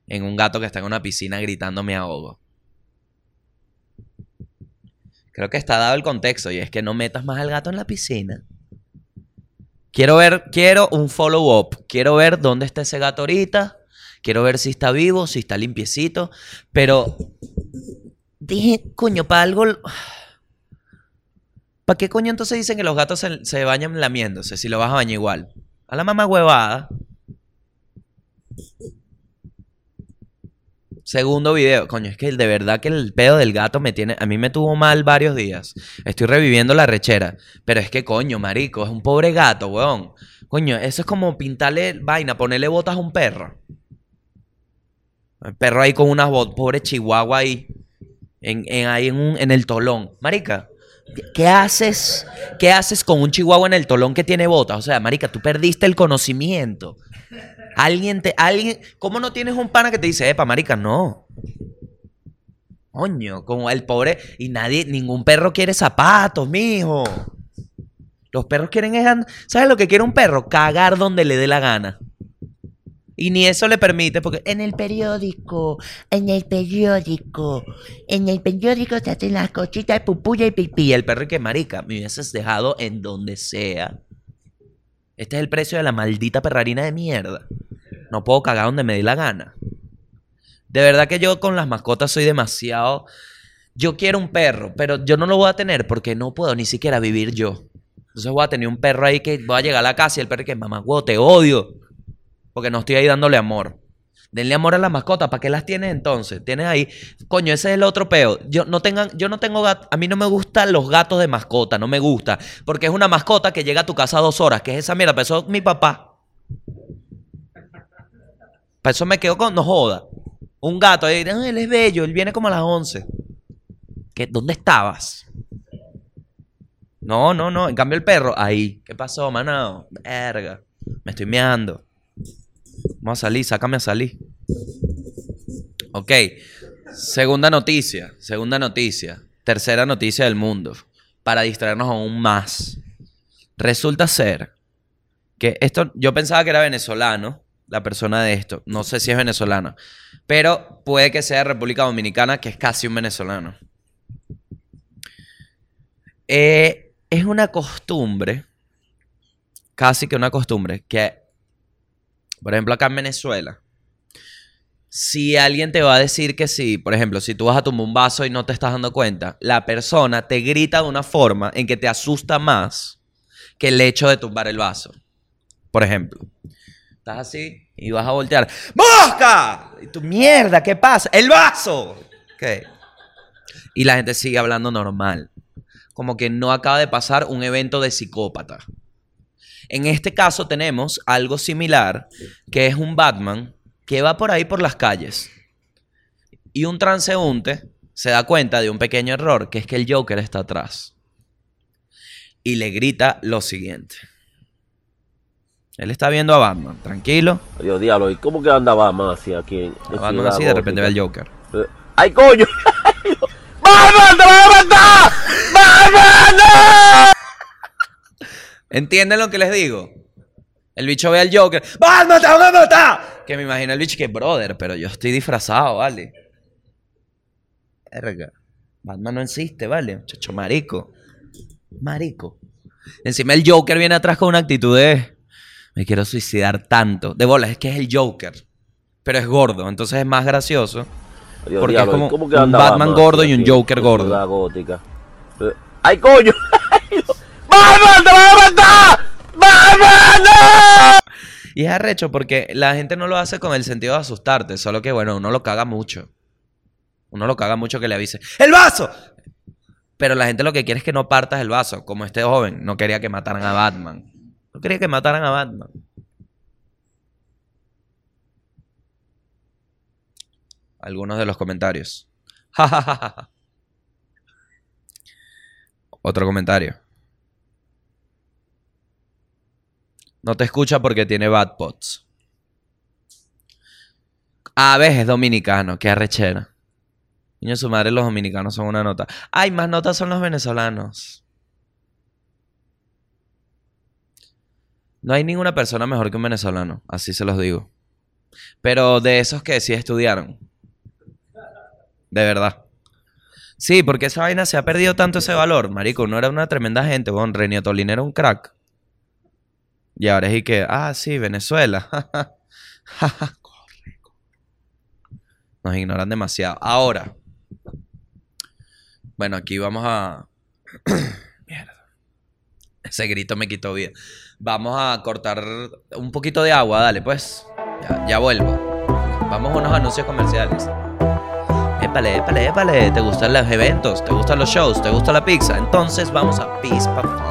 en un gato que está en una piscina gritando me ahogo? Creo que está dado el contexto y es que no metas más al gato en la piscina. Quiero ver, quiero un follow-up. Quiero ver dónde está ese gato ahorita. Quiero ver si está vivo, si está limpiecito. Pero dije, coño, para algo. ¿Para qué coño entonces dicen que los gatos se, se bañan lamiéndose si lo vas a bañar igual? A la mamá huevada. Segundo video. Coño, es que de verdad que el pedo del gato me tiene. A mí me tuvo mal varios días. Estoy reviviendo la rechera. Pero es que, coño, marico, es un pobre gato, weón. Coño, eso es como pintarle vaina, ponerle botas a un perro. El perro ahí con unas botas, pobre chihuahua ahí. En, en- ahí en, un- en el tolón. Marica, ¿qué- ¿qué haces? ¿Qué haces con un chihuahua en el tolón que tiene botas? O sea, marica, tú perdiste el conocimiento. Alguien te, alguien, ¿cómo no tienes un pana que te dice, epa, marica, no? Coño, como el pobre, y nadie, ningún perro quiere zapatos, mijo. Los perros quieren, es ¿sabes lo que quiere un perro? Cagar donde le dé la gana. Y ni eso le permite, porque En el periódico, en el periódico, en el periódico se hacen las cositas, pupuya y pipí. Y el perro que marica, me hubieses dejado en donde sea. Este es el precio de la maldita perrarina de mierda. No puedo cagar donde me dé la gana. De verdad que yo con las mascotas soy demasiado. Yo quiero un perro, pero yo no lo voy a tener porque no puedo ni siquiera vivir yo. Entonces voy a tener un perro ahí que voy a llegar a la casa y el perro que mamá, huevo, te odio. Porque no estoy ahí dándole amor. Denle amor a las mascotas. ¿Para qué las tienes entonces? Tienes ahí. Coño, ese es el otro peo. Yo no tengan, yo no tengo gato. A mí no me gustan los gatos de mascota. No me gusta. Porque es una mascota que llega a tu casa dos horas. Que es esa mierda. Para eso mi papá. Para eso me quedo con. No joda. Un gato ahí. "Ah, él es bello. Él viene como a las 11. ¿Qué, ¿Dónde estabas? No, no, no. En cambio el perro. Ahí. ¿Qué pasó, manao? Verga. Me estoy meando. Vamos a salir, sácame a salir. Ok. Segunda noticia. Segunda noticia. Tercera noticia del mundo. Para distraernos aún más. Resulta ser que esto, yo pensaba que era venezolano, la persona de esto. No sé si es venezolano. Pero puede que sea República Dominicana, que es casi un venezolano. Eh, es una costumbre, casi que una costumbre, que, por ejemplo, acá en Venezuela, si alguien te va a decir que sí, por ejemplo, si tú vas a tomar un vaso y no te estás dando cuenta, la persona te grita de una forma en que te asusta más que el hecho de tumbar el vaso. Por ejemplo, estás así y vas a voltear. ¡Mosca! Y tu mierda, ¿qué pasa? ¡El vaso! Ok. Y la gente sigue hablando normal. Como que no acaba de pasar un evento de psicópata. En este caso tenemos algo similar, que es un Batman que va por ahí por las calles. Y un transeúnte se da cuenta de un pequeño error, que es que el Joker está atrás. Y le grita lo siguiente. Él está viendo a Batman, tranquilo. Dios, diablo, ¿y cómo que anda Batman así aquí? En, A Batman así de repente ve al Joker. ¡Ay, coño! ¡Batman, te vas a matar! ¡Batman, no! ¿Entienden lo que les digo? El bicho ve al Joker. ¡Batman, te van a matar! Que me imagino el bicho que, brother, pero yo estoy disfrazado, ¿vale? Verga. Batman no existe, ¿vale? Chacho, marico. Marico. Encima el Joker viene atrás con una actitud de... Me quiero suicidar tanto. De bolas, es que es el Joker. Pero es gordo, entonces es más gracioso. Dios, Porque diablo, es ¿y como un Batman gordo y un Joker gordo. Ciudad gótica? ¡Ay, coño! ¡Batman, te vas a matar! Y es arrecho porque la gente no lo hace con el sentido de asustarte, solo que, bueno, uno lo caga mucho. Uno lo caga mucho que le avise, ¡El vaso! Pero la gente lo que quiere es que no partas el vaso, como este joven no quería que mataran a Batman. No quería que mataran a Batman. Algunos de los comentarios. Otro comentario. No te escucha porque tiene bad pots. A veces es dominicano, qué arrechera. Niño, su madre, los dominicanos son una nota. Ay, más notas son los venezolanos. No hay ninguna persona mejor que un venezolano, así se los digo. Pero de esos que sí estudiaron. De verdad. Sí, porque esa vaina se ha perdido tanto ese valor. Marico, no era una tremenda gente, bon. Renio Tolín era un crack. Y ahora es y que, ah, sí, Venezuela. Corre, corre. Nos ignoran demasiado. Ahora. Bueno, aquí vamos a. Mierda. Ese grito me quitó vida. Vamos a cortar un poquito de agua, dale, pues. Ya, vuelvo. Vamos a unos anuncios comerciales. Épale, épale, épale. ¿Te gustan los eventos? ¿Te gustan los shows? ¿Te gusta la pizza? Entonces vamos a Fun.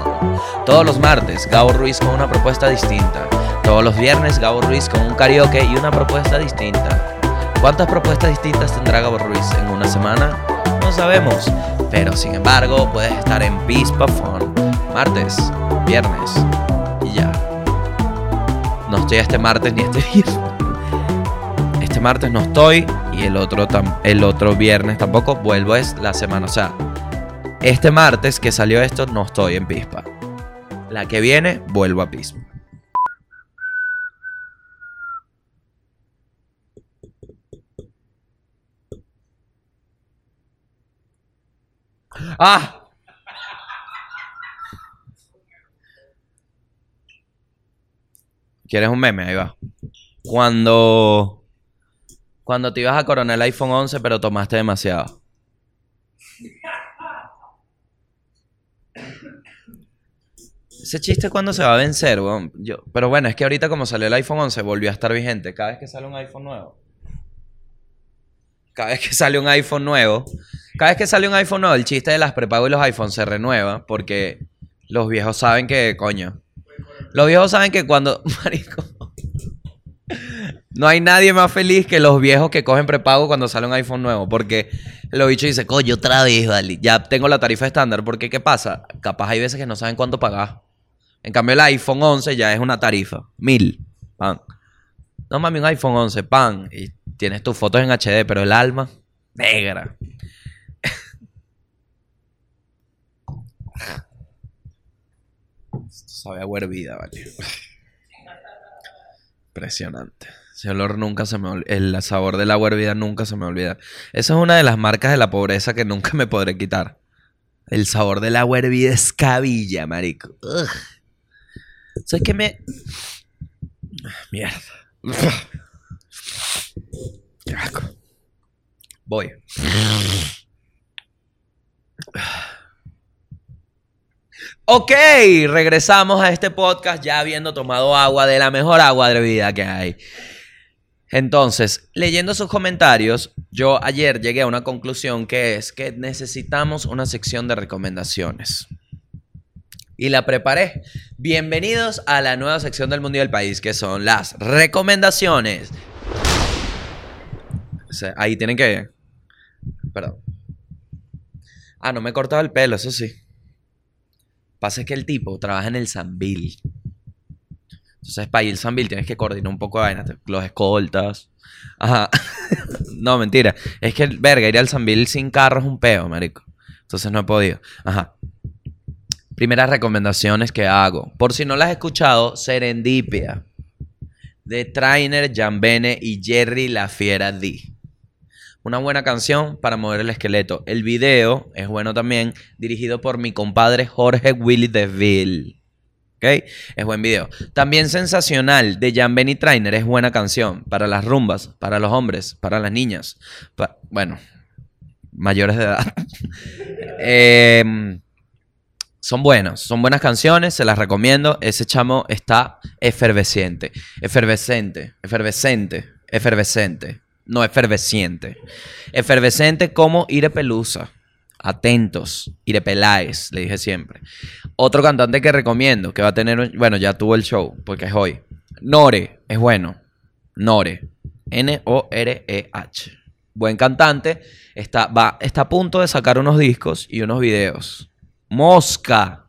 Todos los martes, Gabo Ruiz con una propuesta distinta. Todos los viernes, Gabo Ruiz con un karaoke y una propuesta distinta. ¿Cuántas propuestas distintas tendrá Gabo Ruiz en una semana? No sabemos. Pero sin embargo, puedes estar en Pispa. Martes, viernes y ya. No estoy este martes ni este viernes. Este martes no estoy y el otro, el otro viernes tampoco. Vuelvo es la semana. O sea, este martes que salió esto no estoy en Pispa. La que viene, vuelvo a Pispa. ¡Ah! ¿Quieres un meme? Ahí va. Cuando. Cuando te ibas a coronar el iPhone 11, pero tomaste demasiado. Ese chiste cuando se va a vencer. Yo, pero bueno, es que ahorita como salió el iPhone 11 volvió a estar vigente. Cada vez que sale un iPhone nuevo. Cada vez que sale un iPhone nuevo. Cada vez que sale un iPhone nuevo, el chiste de las prepago y los iPhones se renueva porque los viejos saben que, coño. Los viejos saben que cuando. Marico. No hay nadie más feliz que los viejos que cogen prepago cuando sale un iPhone nuevo. Porque los bichos dicen, coño, otra vez, vale. Ya tengo la tarifa estándar. Porque, ¿qué pasa? Capaz hay veces que no saben cuánto pagar. En cambio, el iPhone 11 ya es una tarifa. Mil. Pan. No mami, un iPhone 11, pan. Y tienes tus fotos en HD, pero el alma, negra. Esto sabe a hervida, vale. Impresionante. Ese olor nunca se me. El sabor del agua hervida nunca se me olvida. Esa es una de las marcas de la pobreza que nunca me podré quitar. El sabor del agua hervida es cabilla, marico. Ugh. ¿Sabes qué me...? Mierda. Qué asco. Voy. Ok, regresamos a este podcast ya habiendo tomado agua de la mejor agua de vida que hay. Entonces, leyendo sus comentarios, yo ayer llegué a una conclusión que es que necesitamos una sección de recomendaciones. Y la preparé. Bienvenidos a la nueva sección del Mundo y del País, que son las recomendaciones. Ahí tienen que... Perdón. Ah, no me he cortado el pelo, eso sí. Pasa que el tipo trabaja en el Sanville. Entonces, para ir al Sanville tienes que coordinar un poco de vainas. Los escoltas. Ajá. no, mentira. Es que, verga, ir al Sanville sin carro es un peo, marico. Entonces no he podido. Ajá. Primeras recomendaciones que hago. Por si no las has escuchado, Serendipia. De Trainer, Jan Bene y Jerry La Fiera D. Una buena canción para mover el esqueleto. El video es bueno también, dirigido por mi compadre Jorge Willy DeVille. ¿Ok? Es buen video. También Sensacional de Jan Benny Trainer es buena canción para las rumbas, para los hombres, para las niñas. Bueno, mayores de edad. Em, son buenos, son buenas canciones, se las recomiendo. Ese chamo está efervesciente. Efervescente, efervescente, efervescente. No efervesciente. Efervescente como Ire Pelusa. Atentos. Ire Peláez, le dije siempre. Otro cantante que recomiendo, que va a tener, un- bueno, ya tuvo el show, porque es hoy. Nore, es bueno. Nore. N-O-R-E-H. Buen cantante. Está, va, está a punto de sacar unos discos y unos videos. Mosca.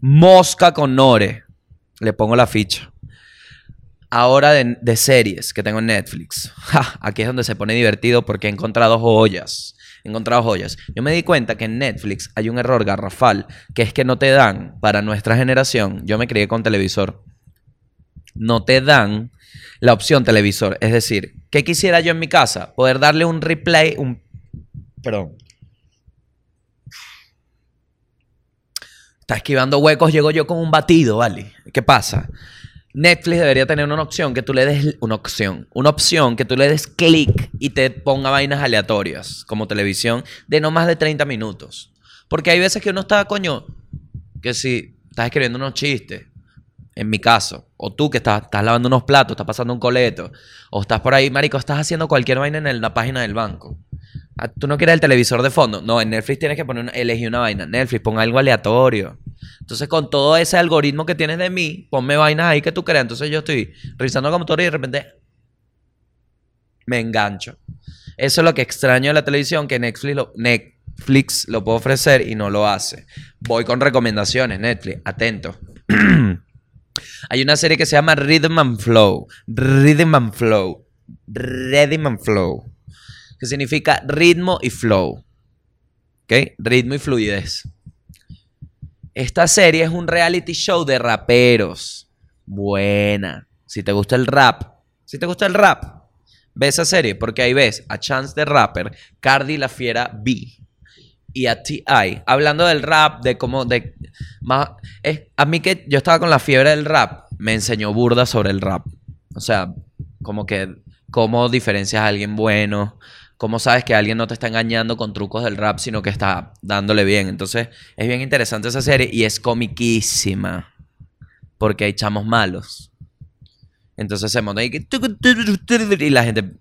Mosca con Nore. Le pongo la ficha. Ahora de, series que tengo en Netflix. Aquí es donde se pone divertido porque he encontrado joyas. He encontrado joyas. Yo me di cuenta que en Netflix hay un error garrafal, que es que no te dan, para nuestra generación, yo me crié con televisor, no te dan la opción televisor. Es decir, ¿qué quisiera yo en mi casa? Poder darle un replay, un... Perdón. Está esquivando huecos, llego yo con un batido, ¿vale? ¿Qué pasa? Netflix debería tener una opción que tú le des una opción, una opción que tú le des clic y te ponga vainas aleatorias como televisión de no más de 30 minutos. Porque hay veces que uno está, coño, que si estás escribiendo unos chistes, en mi caso, o tú que estás, estás lavando unos platos, estás pasando un coleto, o estás por ahí, marico, estás haciendo cualquier vaina en la página del banco. Ah, Tú no quieres el televisor de fondo. No, en Netflix tienes que poner una- elegir una vaina. Netflix, pon algo aleatorio. Entonces, con todo ese algoritmo que tienes de mí, ponme vainas ahí que tú creas. Entonces, yo estoy revisando la computadora y de repente me engancho. Eso es lo que extraño de la televisión, que Netflix lo, Netflix lo puede ofrecer y no lo hace. Voy con recomendaciones, Netflix. Atento. Hay una serie que se llama Rhythm and Flow. Rhythm and Flow. Rhythm and Flow. Que significa ritmo y flow. ¿Ok? Ritmo y fluidez. Esta serie es un reality show de raperos. Buena. Si te gusta el rap. Si te gusta el rap. Ve esa serie porque ahí ves a Chance the Rapper, Cardi la Fiera B y a T.I. hablando del rap, de cómo, de, más, es, a mí que yo estaba con la fiebre del rap, me enseñó burda sobre el rap. O sea, como que, cómo diferencias a alguien bueno, cómo sabes que alguien no te está engañando con trucos del rap, sino que está dándole bien. Entonces, es bien interesante esa serie y es comiquísima, porque hay chamos malos. Entonces se monta y, y la gente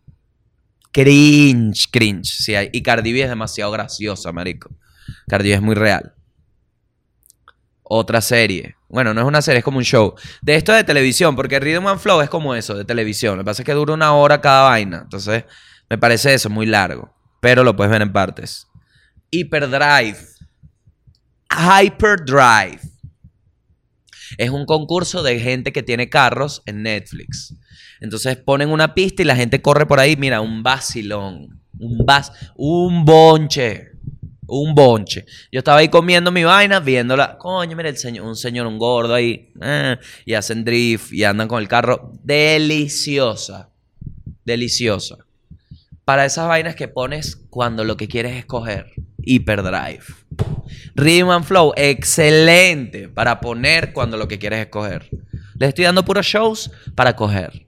Cringe, cringe. Sí. Y Cardi B es demasiado graciosa, marico. Cardi B es muy real. Otra serie. Bueno, no es una serie, es como un show. De esto de televisión, porque Rhythm and Flow es como eso, de televisión. Lo que pasa es que dura una hora cada vaina. Entonces, me parece eso muy largo. Pero lo puedes ver en partes. Hyperdrive. Hyperdrive. Es un concurso de gente que tiene carros en Netflix. Entonces ponen una pista y la gente corre por ahí. Mira, un vacilón. Un vas, un bonche. Un bonche. Yo estaba ahí comiendo mi vaina, viéndola. Coño, mira el señor, un señor, un gordo ahí. eh, y hacen drift y andan con el carro. Deliciosa. Deliciosa. Para esas vainas que pones cuando lo que quieres es coger. Hyperdrive. Rhythm and Flow, excelente para poner cuando lo que quieres es coger. Les estoy dando puros shows para coger.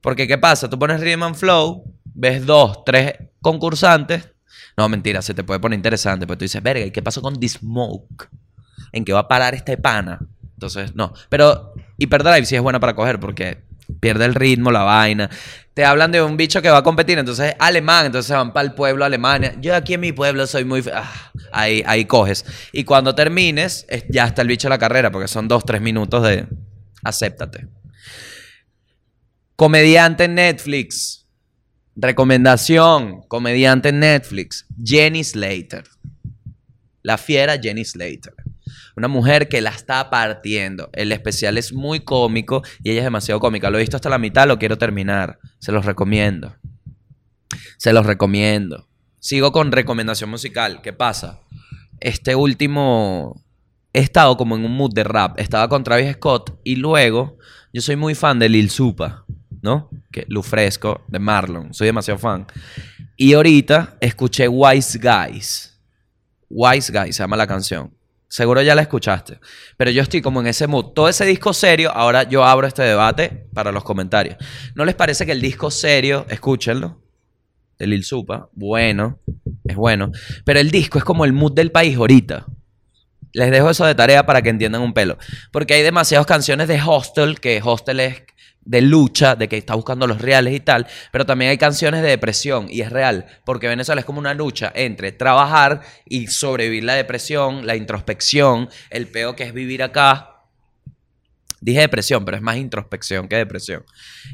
Porque, ¿qué pasa? Tú pones Rhythm and Flow, ves dos, tres concursantes. No, mentira, se te puede poner interesante. Pero tú dices, verga, ¿y qué pasó con The Smoke? ¿En qué va a parar este pana? Entonces, no. Pero Hyperdrive sí es buena para coger porque pierde el ritmo, la vaina. Te hablan de un bicho que va a competir, entonces es alemán, entonces van para el pueblo Alemania. Yo aquí en mi pueblo soy muy... ah, ahí, ahí coges. Y cuando termines, es- ya está el bicho en la carrera, porque son dos, tres minutos de... Acéptate. Comediante Netflix. Recomendación. Comediante Netflix. Jenny Slater. La fiera Jenny Slater. Una mujer que la está partiendo. El especial es muy cómico y ella es demasiado cómica. Lo he visto hasta la mitad, lo quiero terminar. Se los recomiendo. Se los recomiendo. Sigo con recomendación musical. ¿Qué pasa? Este último... He estado como en un mood de rap. Estaba con Travis Scott y luego yo soy muy fan de Lil Supa, ¿no? Que Lufresco, de Marlon. Soy demasiado fan. Y ahorita escuché Wise Guys. Wise Guys se llama la canción. Seguro ya la escuchaste. Pero yo estoy como en ese mood. Todo ese disco serio, ahora yo abro este debate para los comentarios. ¿No les parece que el disco serio, escúchenlo, de Lil Supa, bueno, es bueno. Pero el disco es como el mood del país ahorita. Les dejo eso de tarea para que entiendan un pelo. Porque hay demasiadas canciones de Hostel, que Hostel es de lucha, de que está buscando los reales y tal, pero también hay canciones de depresión y es real, porque Venezuela es como una lucha entre trabajar y sobrevivir la depresión, la introspección, el peo que es vivir acá. Dije depresión, pero es más introspección que depresión.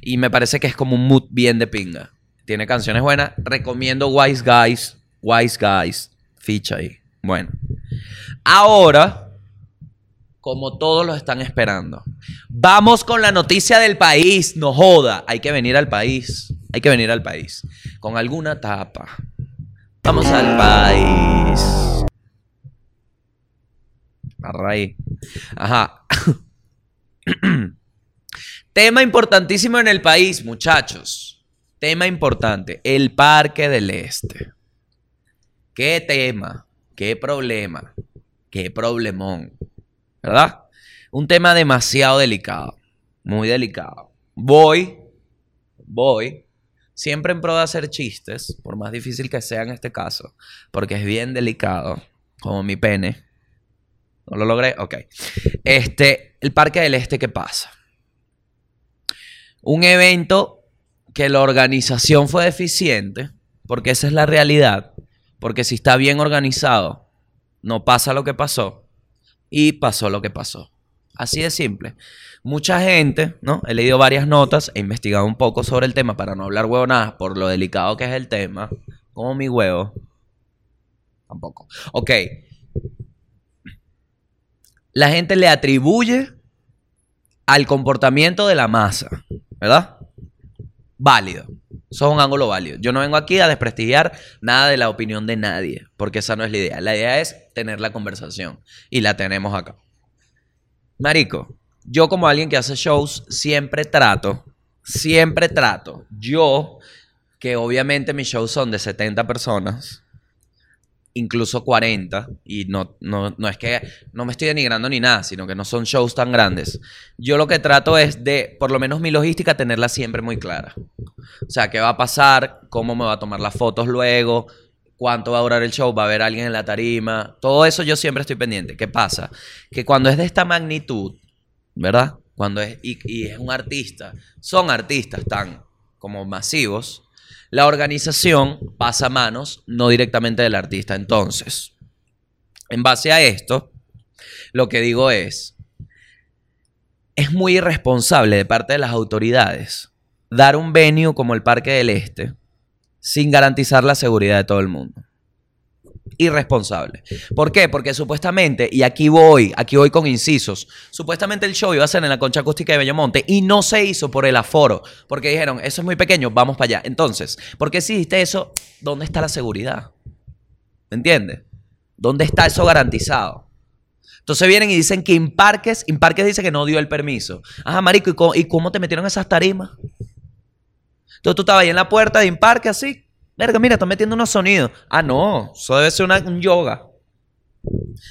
Y me parece que es como un mood bien de pinga. Tiene canciones buenas. Recomiendo Wise Guys. Wise Guys. Ficha ahí. Bueno. Ahora, como todos lo están esperando, vamos con la noticia del país. No joda. Hay que venir al país. Hay que venir al país. Con alguna tapa. Vamos al país. A raíz. Ajá. Tema importantísimo en el país, muchachos. Tema importante. El Parque del Este. ¿Qué tema? ¿Qué problema? ¿Qué problemón? ¿Verdad? Un tema demasiado delicado. Muy delicado. Voy, voy, siempre en pro de hacer chistes, por más difícil que sea en este caso, porque es bien delicado, como mi pene. ¿No lo logré? Ok. Este, el Parque del Este, ¿qué pasa? Un evento que la organización fue deficiente, porque esa es la realidad, porque si está bien organizado, no pasa lo que pasó, y pasó lo que pasó. Así de simple. Mucha gente, ¿no? He leído varias notas, he investigado un poco sobre el tema para no hablar huevonadas por lo delicado que es el tema, como mi huevo. Tampoco. Ok. La gente le atribuye al comportamiento de la masa, ¿verdad? Válido. Eso es un ángulo válido. Yo no vengo aquí a desprestigiar nada de la opinión de nadie, porque esa no es la idea. La idea es tener la conversación y la tenemos acá. Marico, yo como alguien que hace shows siempre trato, siempre trato, yo, que obviamente mis shows son de 70 personas, incluso 40, y no, no, no es que no me estoy denigrando ni nada, sino que no son shows tan grandes. Yo lo que trato es de, por lo menos mi logística, tenerla siempre muy clara. O sea, qué va a pasar, cómo me va a tomar las fotos luego, cuánto va a durar el show, va a haber alguien en la tarima, todo eso yo siempre estoy pendiente. ¿Qué pasa? Que cuando es de esta magnitud, ¿verdad? Cuando es, y, y es un artista, son artistas tan como masivos, la organización pasa manos no directamente del artista. Entonces, en base a esto, lo que digo es, es muy irresponsable de parte de las autoridades dar un venue como el Parque del Este sin garantizar la seguridad de todo el mundo. Irresponsable. ¿Por qué? Porque supuestamente, y aquí voy, aquí voy con incisos, supuestamente el show iba a ser en la concha acústica de Bellomonte y no se hizo por el aforo, porque dijeron, eso es muy pequeño, vamos para allá. Entonces, ¿por qué si hiciste eso? ¿Dónde está la seguridad? ¿Me entiendes? ¿Dónde está eso garantizado? Entonces vienen y dicen que Imparques, Imparques dice que no dio el permiso. Ajá, marico, ¿y cómo, y cómo te metieron esas tarimas? Entonces tú estabas ahí en la puerta de Imparque así. Verga, mira, estás metiendo unos sonidos. Ah, no, eso debe ser un yoga.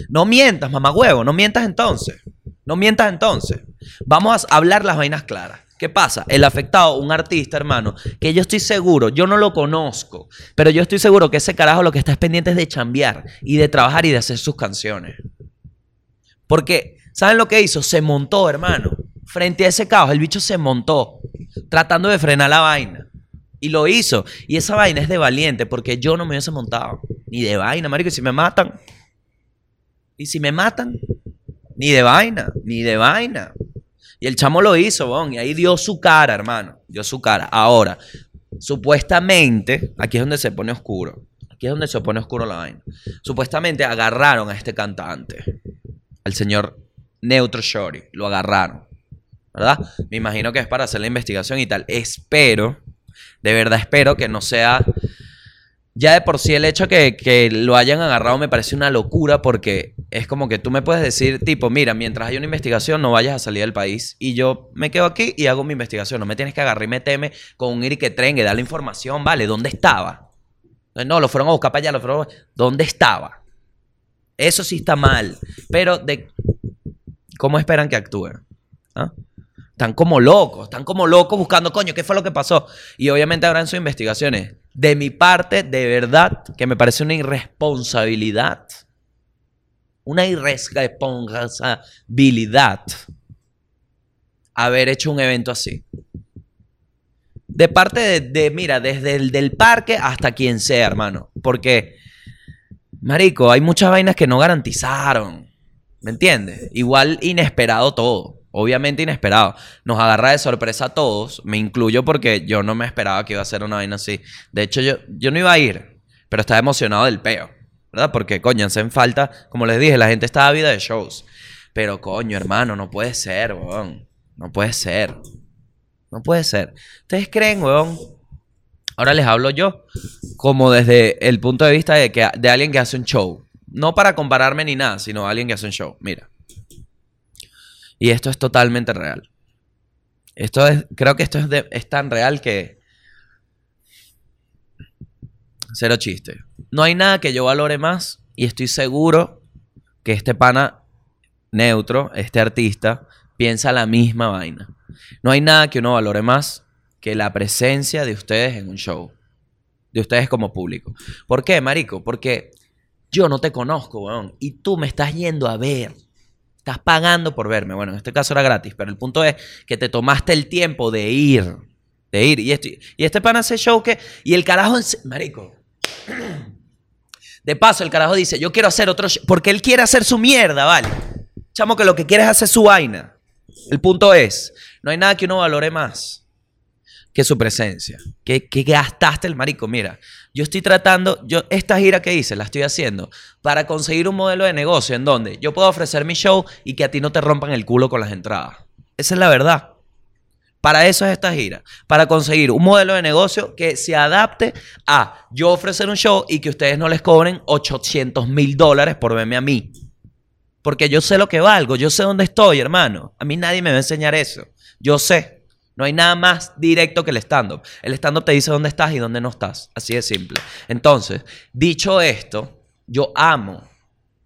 No mientas, mamá huevo, no mientas entonces. No mientas entonces. Vamos a hablar las vainas claras. ¿Qué pasa? El afectado, un artista, hermano, que yo estoy seguro, yo no lo conozco, pero yo estoy seguro que ese carajo lo que está es pendiente es de chambear y de trabajar y de hacer sus canciones. Porque, ¿saben lo que hizo? Se montó, hermano. Frente a ese caos, el bicho se montó, tratando de frenar la vaina. Y lo hizo. Y esa vaina es de valiente, porque yo no me hubiese montado. Ni de vaina, marico. Y si me matan. Y si me matan. Ni de vaina, ni de vaina. Y el chamo lo hizo, bon, y ahí dio su cara, hermano. Dio su cara. Ahora, supuestamente, aquí es donde se pone oscuro. Aquí es donde se pone oscuro la vaina. Supuestamente agarraron a este cantante, al señor Neutro Shorty. Lo agarraron. ¿Verdad? Me imagino que es para hacer la investigación y tal. Espero, de verdad espero que no sea ya de por sí el hecho que, que lo hayan agarrado me parece una locura porque es como que tú me puedes decir, tipo, mira, mientras hay una investigación no vayas a salir del país y yo me quedo aquí y hago mi investigación. No me tienes que agarrar y meteme con un ir que tren, que dar la información, ¿vale? ¿Dónde estaba? No, lo fueron a buscar para allá, lo fueron a... ¿Dónde estaba? Eso sí está mal. Pero de... ¿Cómo esperan que actúe? ¿Ah? Están como locos, están como locos buscando, coño, ¿qué fue lo que pasó? Y obviamente habrán sus investigaciones. De mi parte, de verdad, que me parece una irresponsabilidad. Una irresponsabilidad haber hecho un evento así. De parte de, de, mira, desde el del parque hasta quien sea, hermano. Porque, marico, hay muchas vainas que no garantizaron. ¿Me entiendes? Igual inesperado todo. Obviamente inesperado. Nos agarra de sorpresa a todos. Me incluyo porque yo no me esperaba que iba a ser una vaina así. De hecho, yo, yo no iba a ir. Pero estaba emocionado del peo. ¿Verdad? Porque, coño, hacen falta. Como les dije, la gente está ávida de shows. Pero, coño, hermano, no puede ser, weón. No puede ser. No puede ser. ¿Ustedes creen, weón? Ahora les hablo yo. Como desde el punto de vista de, que, de alguien que hace un show. No para compararme ni nada, sino alguien que hace un show. Mira. Y esto es totalmente real. Esto es, creo que esto es, de- es tan real que... Cero chiste. No hay nada que yo valore más y estoy seguro que este pana neutro, este artista, piensa la misma vaina. No hay nada que uno valore más que la presencia de ustedes en un show. De ustedes como público. ¿Por qué, marico? Porque yo no te conozco, weón. Y tú me estás yendo a ver. Estás pagando por verme. Bueno, en este caso era gratis, pero el punto es que te tomaste el tiempo de ir. De ir. Y este, y este pan hace show que. Y el carajo. Marico. De paso, el carajo dice: Yo quiero hacer otro show. Porque él quiere hacer su mierda, ¿vale? Chamo, que lo que quiere es hacer su vaina. El punto es: No hay nada que uno valore más que su presencia. Que, gastaste el marico. Mira, yo estoy tratando, yo esta gira que hice la estoy haciendo para conseguir un modelo de negocio en donde yo puedo ofrecer mi show y que a ti no te rompan el culo con las entradas. Esa es la verdad. Para eso es esta gira. Para conseguir un modelo de negocio que se adapte a yo ofrecer un show y que ustedes no les cobren 800 mil dólares por verme a mí. Porque yo sé lo que valgo, yo sé dónde estoy, hermano. A mí nadie me va a enseñar eso. Yo sé. No hay nada más directo que el stand-up. El stand-up te dice dónde estás y dónde no estás. Así de simple. Entonces, dicho esto, yo amo.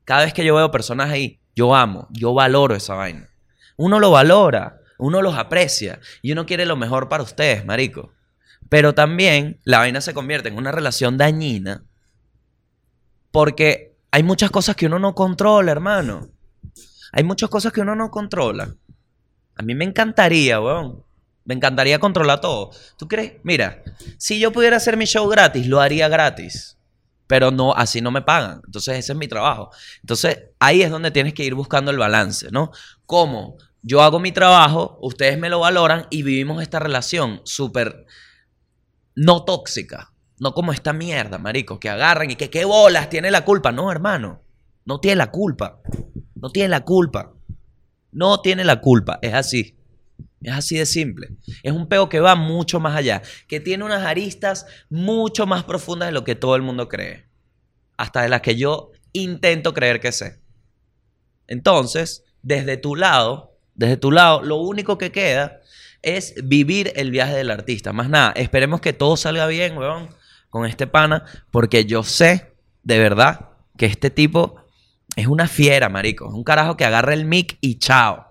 Cada vez que yo veo personas ahí, yo amo, yo valoro esa vaina. Uno lo valora, uno los aprecia y uno quiere lo mejor para ustedes, marico. Pero también la vaina se convierte en una relación dañina porque hay muchas cosas que uno no controla, hermano. Hay muchas cosas que uno no controla. A mí me encantaría, weón. Me encantaría controlar todo. ¿Tú crees? Mira, si yo pudiera hacer mi show gratis, lo haría gratis. Pero no, así no me pagan. Entonces, ese es mi trabajo. Entonces, ahí es donde tienes que ir buscando el balance, ¿no? ¿Cómo? Yo hago mi trabajo, ustedes me lo valoran y vivimos esta relación súper no tóxica. No como esta mierda, marico, que agarran y que qué bolas, tiene la culpa. No, hermano. No tiene la culpa. No tiene la culpa. No tiene la culpa. Es así. Es así de simple. Es un peo que va mucho más allá, que tiene unas aristas mucho más profundas de lo que todo el mundo cree. hasta de las que yo intento creer que sé. Entonces, desde tu lado, desde tu lado, lo único que queda es vivir el viaje del artista. Más nada, esperemos que todo salga bien, weón, con este pana, porque yo sé, de verdad, que este tipo es una fiera, marico. Es un carajo que agarra el mic y chao.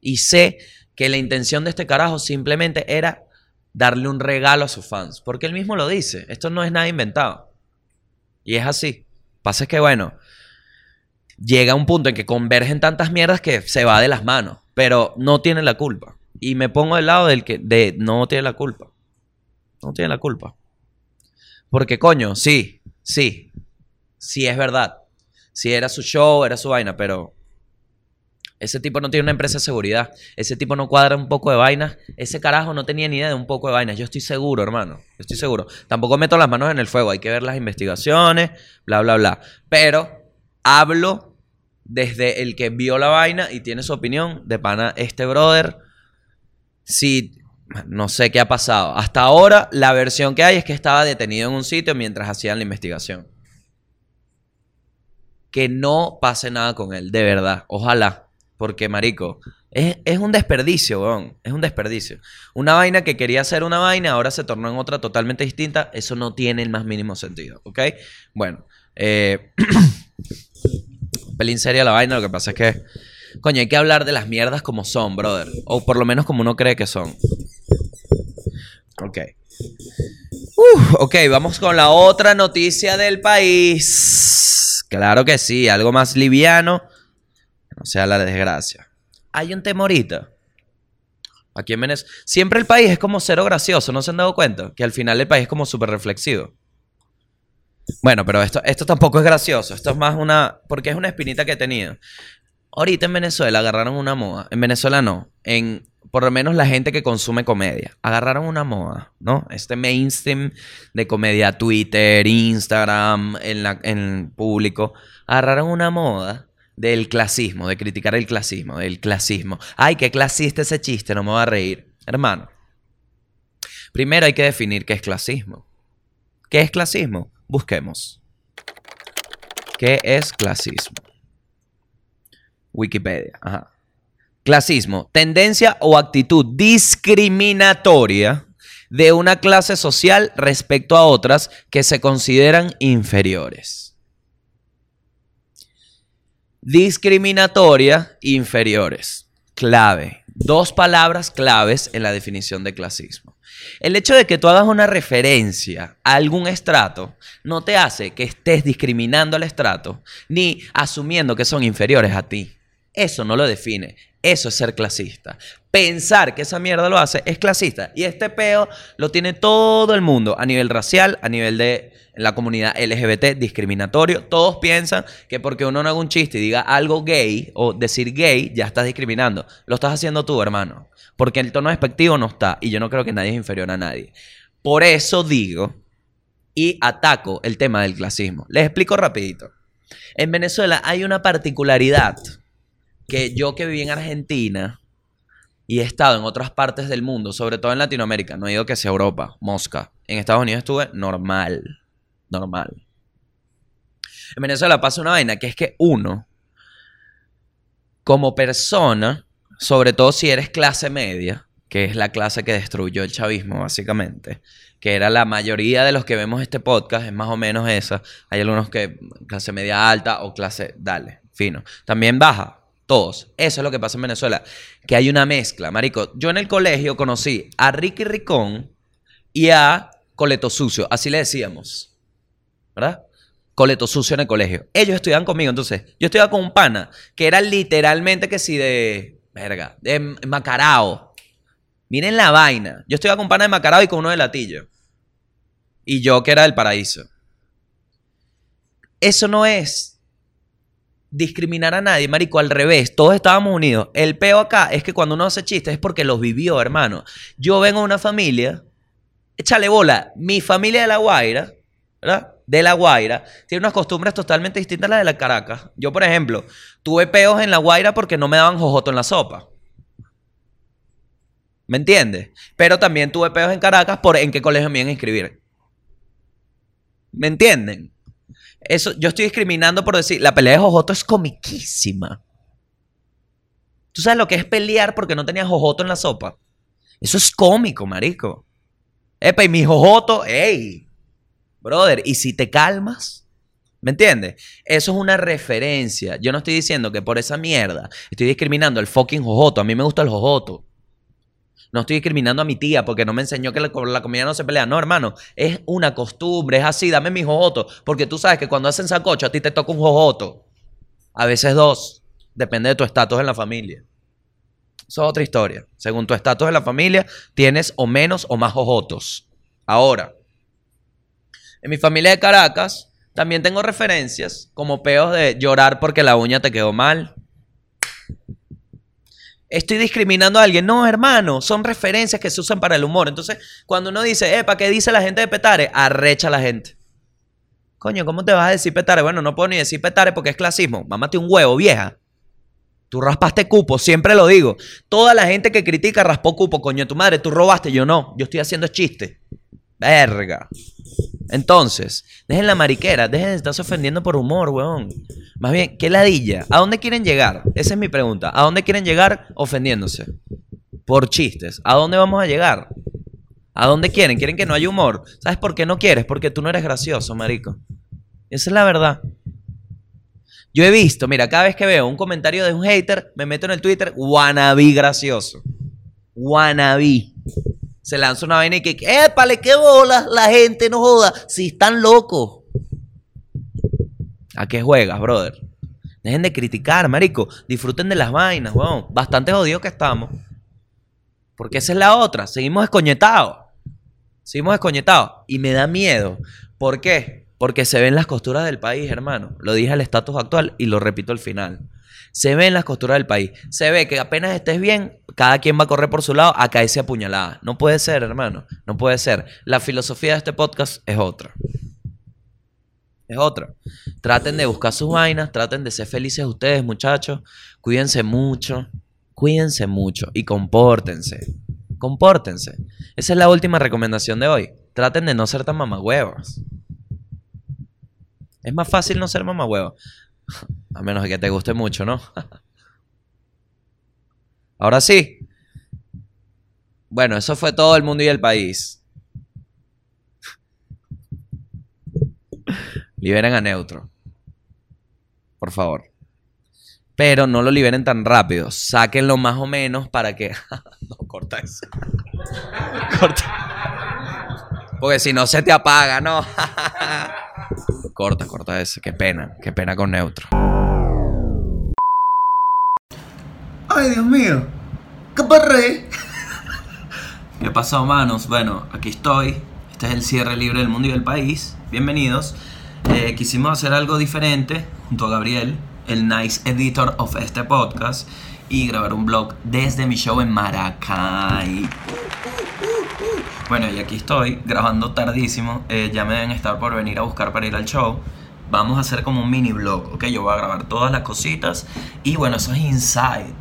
Y sé que la intención de este carajo simplemente era darle un regalo a sus fans. Porque él mismo lo dice. Esto no es nada inventado. Y es así. Pasa es que, bueno, llega un punto en que convergen tantas mierdas que se va de las manos. Pero no tiene la culpa. Y me pongo del lado del que de no tiene la culpa. No tiene la culpa. Porque, coño, sí, sí. Sí es verdad. Sí era su show, era su vaina, pero ese tipo no tiene una empresa de seguridad. Ese tipo no cuadra un poco de vainas. Ese carajo no tenía ni idea de un poco de vainas. Yo estoy seguro, hermano. Yo estoy seguro. Tampoco meto las manos en el fuego. Hay que ver las investigaciones, bla, bla, bla. Pero hablo desde el que vio la vaina y tiene su opinión de pana este brother. Sí, no sé qué ha pasado. Hasta ahora la versión que hay es que estaba detenido en un sitio mientras hacían la investigación. Que no pase nada con él, de verdad. Ojalá. Porque, marico, es, es un desperdicio. Es un desperdicio. Una vaina que quería ser una vaina, ahora se tornó en otra totalmente distinta. Eso no tiene el más mínimo sentido, ¿ok? Bueno, eh, pelín seria la vaina. Lo que pasa es que, coño, hay que hablar de las mierdas como son, brother. O por lo menos como uno cree que son. Ok. Ok, vamos con la otra noticia del país. Claro que sí, algo más liviano. Que No sea la desgracia. Hay un temorita. Aquí en Venezuela. Siempre el país es como cero gracioso, ¿no se han dado cuenta? Que al final el país es como súper reflexivo. Bueno, pero esto, esto tampoco es gracioso. Esto es más una. Porque es una espinita que he tenido. Ahorita en Venezuela agarraron una moda. En Venezuela no. En por lo menos la gente que consume comedia. Agarraron una moda, ¿no? Este mainstream de comedia, Twitter, Instagram, en, la, en público. Agarraron una moda del clasismo, de criticar el clasismo, del clasismo. Ay, qué clasista ese chiste, no me va a reír. Hermano, primero hay que definir qué es clasismo. ¿Qué es clasismo? Busquemos. ¿Qué es clasismo? Wikipedia. Clasismo, tendencia o actitud discriminatoria de una clase social respecto a otras que se consideran inferiores. Discriminatoria, inferiores. Clave. Dos palabras claves en la definición de clasismo. El hecho de que tú hagas una referencia a algún estrato no te hace que estés discriminando al estrato ni asumiendo que son inferiores a ti. Eso no lo define. Eso es ser clasista. Pensar que esa mierda lo hace es clasista. Y este peo lo tiene todo el mundo a nivel racial, a nivel de la comunidad LGBT, discriminatorio. Todos piensan que porque uno no haga un chiste y diga algo gay o decir gay, ya estás discriminando. Lo estás haciendo tú, hermano. Porque el tono despectivo no está. Y yo no creo que nadie es inferior a nadie. Por eso digo y ataco el tema del clasismo. Les explico rapidito. En Venezuela hay una particularidad que yo que viví en Argentina y he estado en otras partes del mundo, sobre todo en Latinoamérica, no he ido que sea Europa, Mosca. En Estados Unidos estuve normal, normal. En Venezuela pasa una vaina que es que uno, como persona, sobre todo si eres clase media, que es la clase que destruyó el chavismo básicamente, que era la mayoría de los que vemos este podcast, es más o menos esa. Hay algunos que clase media alta o clase, dale, fino. También baja, todos. Eso es lo que pasa en Venezuela. Que hay una mezcla, marico. Yo en el colegio conocí a Ricky Ricón y a Coleto Sucio. Así le decíamos. ¿Verdad? Coleto Sucio en el colegio. Ellos estudiaban conmigo. Entonces, yo estudiaba con un pana que era literalmente que si de... Verga. De Macarao. Miren la vaina. Yo estudiaba con un pana de Macarao y con uno de Latillo. Y yo que era del paraíso. Eso no es discriminar a nadie, marico, al revés, todos estábamos unidos. El peo acá es que cuando uno hace chistes es porque los vivió, hermano. Yo vengo de una familia, échale bola, mi familia de La Guaira, ¿verdad? De La Guaira, tiene unas costumbres totalmente distintas a las de la Caracas. Yo, por ejemplo, tuve peos en La Guaira porque no me daban jojoto en la sopa. ¿Me entiendes? Pero también tuve peos en Caracas por en qué colegio me iban a inscribir. ¿Me entienden? Eso, yo estoy discriminando por decir, la pelea de Jojoto es comiquísima. ¿Tú sabes lo que es pelear porque no tenías Jojoto en la sopa? Eso es cómico, marico. Epa, y mi Jojoto, ey, brother, ¿y si te calmas? ¿Me entiendes? Eso es una referencia. Yo no estoy diciendo que por esa mierda estoy discriminando el fucking Jojoto. A mí me gusta el Jojoto. No estoy discriminando a mi tía porque no me enseñó que la, comida no se pelea. No, hermano. Es una costumbre, es así. Dame mi jojoto. Porque tú sabes que cuando hacen sacocho a ti te toca un jojoto. A veces dos. Depende de tu estatus en la familia. Eso es otra historia. Según tu estatus en la familia, tienes o menos o más jojotos. Ahora, en mi familia de Caracas, también tengo referencias como peos de llorar porque la uña te quedó mal. Estoy discriminando a alguien. No, hermano, son referencias que se usan para el humor. Entonces, cuando uno dice, epa, ¿qué dice la gente de Petare? Arrecha a la gente. Coño, ¿cómo te vas a decir Petare? Bueno, no puedo ni decir Petare porque es clasismo. Mámate un huevo, vieja. Tú raspaste cupo, siempre lo digo. Toda la gente que critica raspó cupo, coño, tu madre, tú robaste, yo no. Yo estoy haciendo chiste. Verga. Entonces, dejen la mariquera, dejen de estarse ofendiendo por humor, weón. Más bien, ¿qué ladilla? ¿A dónde quieren llegar? Esa es mi pregunta. ¿A dónde quieren llegar ofendiéndose? Por chistes. ¿A dónde vamos a llegar? ¿A dónde quieren? ¿Quieren que no haya humor? ¿Sabes por qué no quieres? Porque tú no eres gracioso, marico. Esa es la verdad. Yo he visto, mira, cada vez que veo un comentario de un hater, me meto en el Twitter, wannabe gracioso. Wannabe. Se lanza una vaina y que, épale, qué bolas, la gente no joda, si están locos. ¿A qué juegas, brother? Dejen de criticar, marico. Disfruten de las vainas, weón. Bastante jodidos que estamos. Porque esa es la otra. Seguimos escoñetados. Seguimos escoñetados. Y me da miedo. ¿Por qué? Porque se ven las costuras del país, hermano. Lo dije al estatus actual y lo repito al final. Se ven las costuras del país. Se ve que apenas estés bien, cada quien va a correr por su lado a caerse apuñalada. No puede ser, hermano. No puede ser. La filosofía de este podcast es otra. Es otra. Traten de buscar sus vainas, traten de ser felices ustedes, muchachos. Cuídense mucho. Cuídense mucho y compórtense. Compórtense. Esa es la última recomendación de hoy. Traten de no ser tan mamagüevos. Es más fácil no ser mamagüevo. A menos que te guste mucho, ¿no? Ahora sí. Bueno, eso fue todo el mundo y el país. Liberen a Neutro. Por favor. Pero no lo liberen tan rápido. Sáquenlo más o menos para que. no, corta eso. corta. Porque si no se te apaga, no. corta, corta eso. Qué pena. Qué pena con Neutro. Ay, Dios mío. ¿Qué parré? ¿Qué pasó, manos? Bueno, aquí estoy. Este es el cierre libre del mundo y del país. Bienvenidos. Eh, quisimos hacer algo diferente junto a Gabriel, el nice editor of este podcast, y grabar un blog desde mi show en Maracay. Bueno, y aquí estoy grabando tardísimo. Eh, ya me deben estar por venir a buscar para ir al show. Vamos a hacer como un mini blog, ¿ok? Yo voy a grabar todas las cositas. Y bueno, eso es insight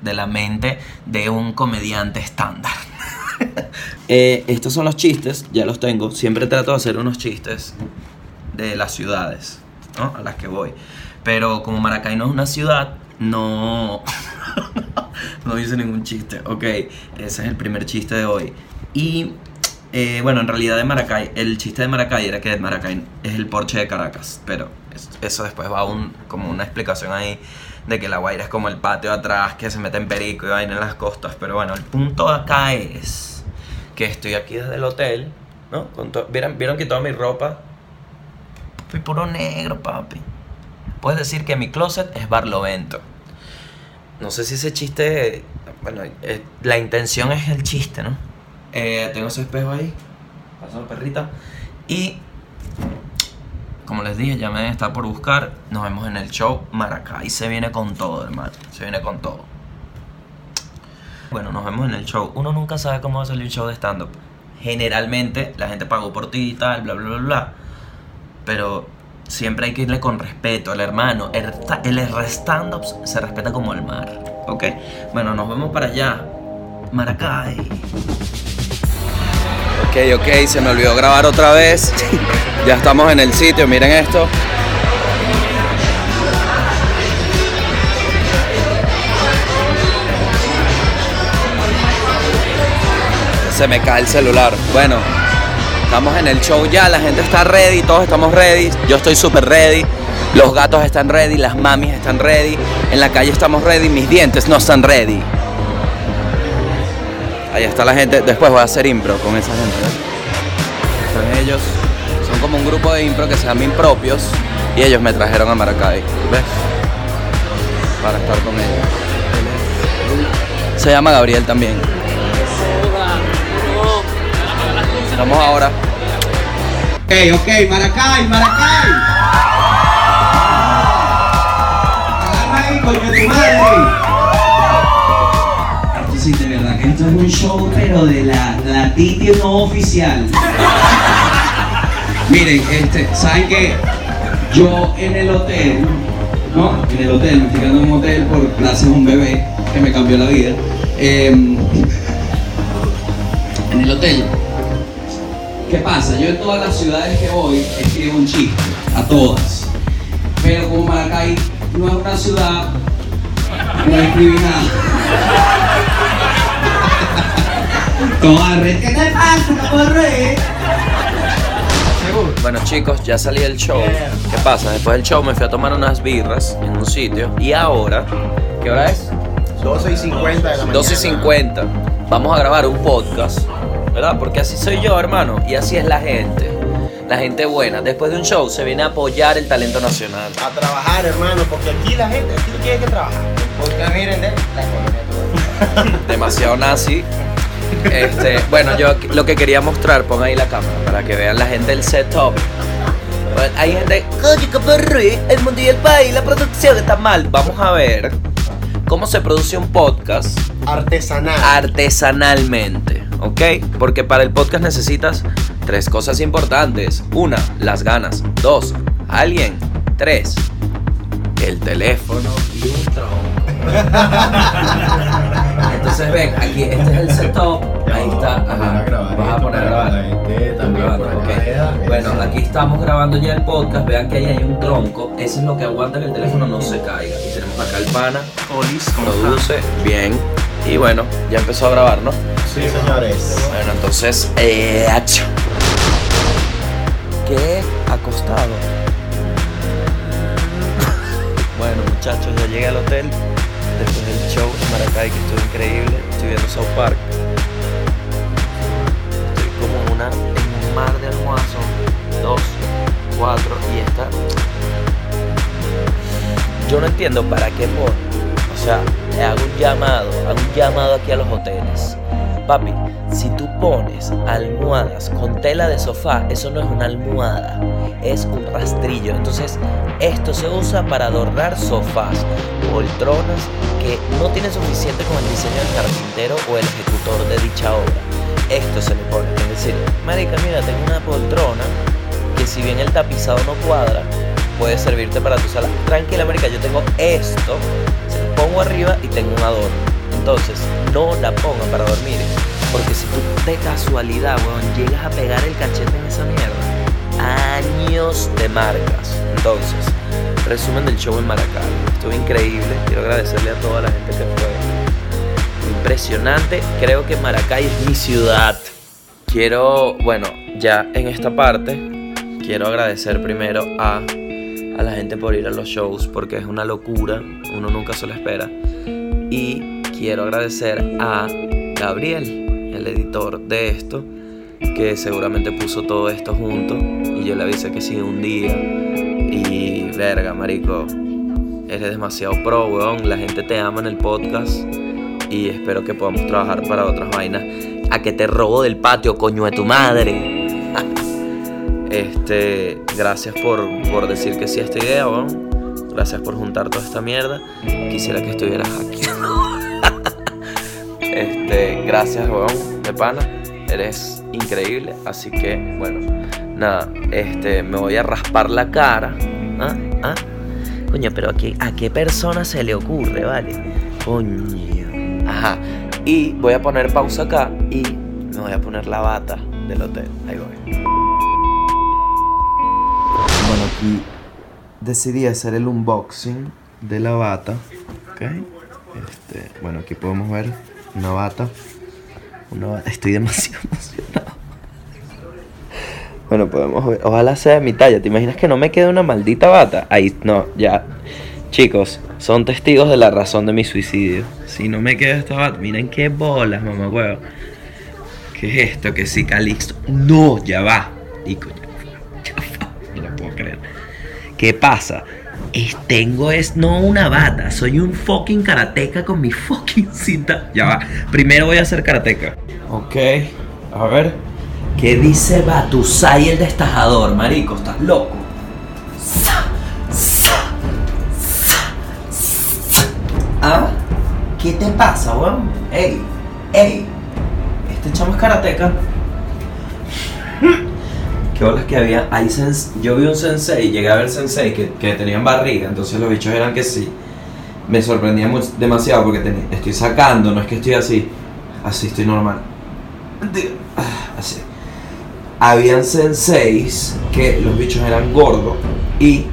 de la mente de un comediante estándar. Eh, estos son los chistes, ya los tengo. Siempre trato de hacer unos chistes de las ciudades ¿no? a las que voy. Pero como Maracay no es una ciudad, no, no hice ningún chiste. Ok, ese es el primer chiste de hoy. Y eh, bueno, en realidad de Maracay, el chiste de Maracay era que Maracay es el Porsche de Caracas. Pero es- eso después va un, como una explicación ahí de que la Guaira es como el patio atrás que se mete en perico y vaina en las costas. Pero bueno, el punto acá es que estoy aquí desde el hotel, ¿no? Con ¿Vieron, Vieron que toda mi ropa Fui puro negro, papi. Puedes decir que mi closet es barlovento. No sé si ese chiste. Bueno, eh, la intención es el chiste, ¿no? Eh, tengo ese espejo ahí. Pasó la perrita. Y. Como les dije, ya me deben estar por buscar. Nos vemos en el show Maracay. Se viene con todo, hermano. Se viene con todo. Bueno, nos vemos en el show. Uno nunca sabe cómo va a salir el show de stand-up. Generalmente la gente pagó por ti y tal, bla, bla, bla, bla. Pero siempre hay que irle con respeto al hermano. El, el stand-up se respeta como el mar. ¿Ok? Bueno, nos vemos para allá. Maracay. Ok, ok, se me olvidó grabar otra vez. ya estamos en el sitio, miren esto. Se me cae el celular. Bueno, estamos en el show ya, la gente está ready, todos estamos ready. Yo estoy súper ready. Los gatos están ready, las mamis están ready. En la calle estamos ready, mis dientes no están ready. Ahí está la gente. Después voy a hacer impro con esa gente. Están ellos. Son como un grupo de impro que se llama Impropios. Y ellos me trajeron a Maracay. ¿Ves? Para estar con ellos. Se llama Gabriel también. Vamos ahora. Ok, ok, Maracay, Maracay. Agarra ahí, coño, tu madre. Esto sí, de verdad que esto es un show, pero de la, la Titi no oficial. Miren, este, ¿saben qué? Yo en el hotel, ¿no? En el hotel, me estoy quedando en un hotel por gracias a un bebé que me cambió la vida. Em, en el hotel, ¿Qué pasa? Yo en todas las ciudades que voy escribo un chiste, a todas. Pero como Maracay no es una ciudad, no escribí nada. Toma, red, ¿qué te pasa, corre? Bueno chicos, ya salí del show. ¿Qué pasa? Después del show me fui a tomar unas birras en un sitio. Y ahora, ¿qué hora es? 12 y 50 de la mañana. 12 y 50. Vamos a grabar un podcast, ¿verdad? Porque así soy yo, hermano. Y así es la gente. La gente buena. Después de un show se viene a apoyar el talento nacional. A trabajar, hermano, porque aquí la gente, aquí tiene que trabajar. Porque miren, de la economía. Demasiado nazi. Este, bueno, yo lo que quería mostrar, pon ahí la cámara para que vean la gente del setup. Bueno, Hay gente, qué perri, el mundo y el país, la producción está mal. Vamos a ver cómo se produce un podcast Artesanal. artesanalmente, ¿ok? Porque para el podcast necesitas tres cosas importantes. Una, las ganas. Dos, alguien. Tres, el teléfono y un tronco. Entonces ven, aquí este es el setup. Ahí está. Ajá. Vas a poner a grabar. Bueno, aquí estamos grabando ya el podcast. Vean que ahí hay un tronco. Eso es lo que aguanta que el teléfono no se caiga. Y tenemos acá el pana. Produce bien. Y bueno, ya empezó a grabar, ¿no? Sí, señores. Bueno, entonces, eh, acción. ¿Qué? Acostado. Bueno, muchachos, ya llegué al hotel. Después del show en Maracay, que estuvo increíble. Estoy viendo South Park. Estoy como en, una, en un mar de almuerzo. Dos, cuatro, y esta. Yo no entiendo para qué ponen. O sea, le hago un llamado, hago un llamado aquí a los hoteles. Papi, si tú pones almohadas con tela de sofá, eso no es una almohada, es un rastrillo. Entonces, esto se usa para adornar sofás, poltronas que no tienen suficiente con el diseño del carpintero o el ejecutor de dicha obra. Esto se le pone, es decir, marica, mira, tengo una poltrona que si bien el tapizado no cuadra, puede servirte para tu sala. Tranquila, marica, yo tengo esto, se lo pongo arriba y tengo un adorno. Entonces, no la pongan para dormir. Porque si tú de casualidad, weón, llegas a pegar el cachete en esa mierda, años de marcas. Entonces, resumen del show en Maracay. Estuvo increíble. Quiero agradecerle a toda la gente que fue. Impresionante. Creo que Maracay es mi ciudad. Quiero, bueno, ya en esta parte, quiero agradecer primero a, a la gente por ir a los shows, porque es una locura. Uno nunca se lo espera. Y quiero agradecer a Gabriel, el editor de esto, que seguramente puso todo esto junto. Y yo le avisé que sí un día. Y verga, marico, eres demasiado pro, weón. La gente te ama en el podcast. Y espero que podamos trabajar para otras vainas. A que te robo del patio, coño de tu madre. Este, gracias por, por decir que sí a esta idea, weón. Gracias por juntar toda esta mierda. Quisiera que estuvieras aquí. Este, gracias, weón, de pana. Eres increíble. Así que, bueno, nada, este, me voy a raspar la cara. ¿Ah? ¿Ah? Coño, pero ¿a qué, ¿a qué persona se le ocurre, vale? Coño. Ajá. Y voy a poner pausa acá y me voy a poner la bata del hotel. Ahí voy. Bueno, aquí decidí hacer el unboxing de la bata. ¿Ok? Este, bueno, aquí podemos ver una bata. Una bata. Estoy demasiado emocionado. Bueno, podemos ver. Ojalá sea de mi talla. ¿Te imaginas que no me quede una maldita bata? Ahí, no, ya. Chicos, son testigos de la razón de mi suicidio. Si no me queda esta bata, miren qué bolas, mamá huevo. ¿Qué es esto? Que si Calixto. No, ya va. Ya va. Ya va. No lo puedo creer. ¿Qué pasa? Tengo es no una bata, soy un fucking karateca con mi fucking cinta. Ya va. Primero voy a hacer karateca. Ok, a ver. ¿Qué dice Batusai el destajador, marico? ¿Estás loco? ¿Ah? ¿Qué te pasa, weón? Ey, ey. Este chamo es karateca. Qué bolas que había. Hay sens- yo vi un sensei, llegué a ver sensei que, que tenían barriga, entonces los bichos eran que sí. Me sorprendía mucho, demasiado porque estoy sacando, no es que estoy así. Así estoy normal. Ah, Así. Habían senseis que los bichos eran gordos y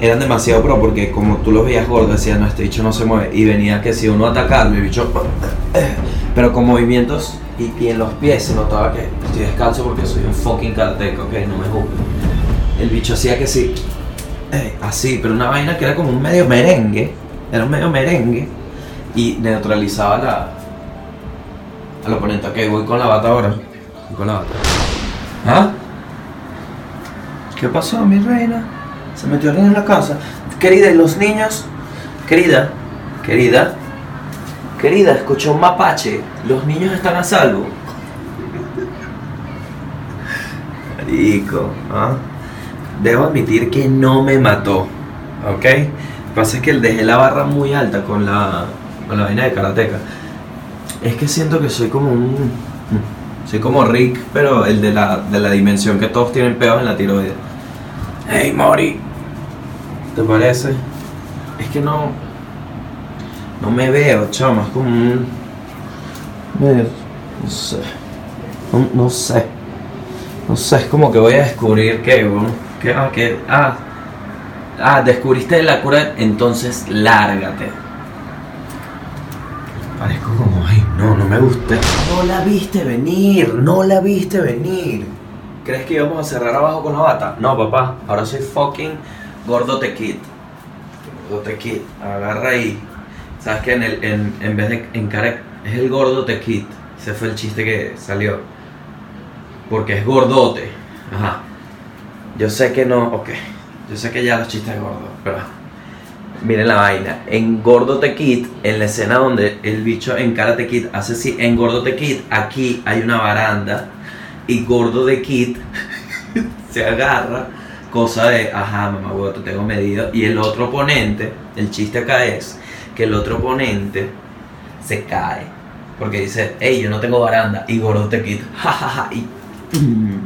eran demasiado pro porque como tú los veías gordos decían no este bicho no se mueve y venía que si uno atacarlo el bicho pero con movimientos y, en los pies se notaba que estoy descalzo porque soy un fucking karateca, ok, no me juzguen. El bicho hacía que sí, eh, así, pero una vaina que era como un medio merengue, era un medio merengue y neutralizaba la, al oponente. Ok, voy con la bata ahora. Voy con la bata. ¿Ah? ¿Qué pasó, mi reina? Se metió alguien en la casa. Querida, ¿y los niños? Querida, querida, querida, escuché un mapache. Los niños están a salvo. Marico, ¿ah? Debo admitir que no me mató, ¿ok? Lo que pasa es que dejé la barra muy alta con la, con la vaina de karateca. Es que siento que soy como un... Soy como Rick, pero el de la, de la dimensión que todos tienen peos en la tiroides. Hey, Mori. ¿Te parece? Es que no... No me veo, chama, es como un... No sé. No, no sé. No sé, es como que voy a descubrir que, weón. Que, ah, que, ah. Ah, descubriste la cura, entonces lárgate. Parezco como, ay, no, no me gusta. No la viste venir, no la viste venir. ¿Crees que íbamos a cerrar abajo con la bata? No, papá, ahora soy fucking gordo te kid. Gordo te kid, agarra ahí. ¿Sabes que en, el, en, en vez de en cara es el gordo te kid? Ese fue el chiste que salió. Porque es gordote. Ajá. Yo sé que no, ok. Yo sé que ya los chistes gordos, pero miren la vaina. En Gordo Te Kid, en la escena donde el bicho en Karate Kid hace así, en Gordo Te Kid, aquí hay una baranda y Gordo de Kid se agarra, cosa de, ajá, mamá, huevo, te tengo medido. Y el otro oponente, el chiste acá es que el otro oponente se cae. Porque dice, hey, yo no tengo baranda. Y Gordo Te Kid, jajaja, y...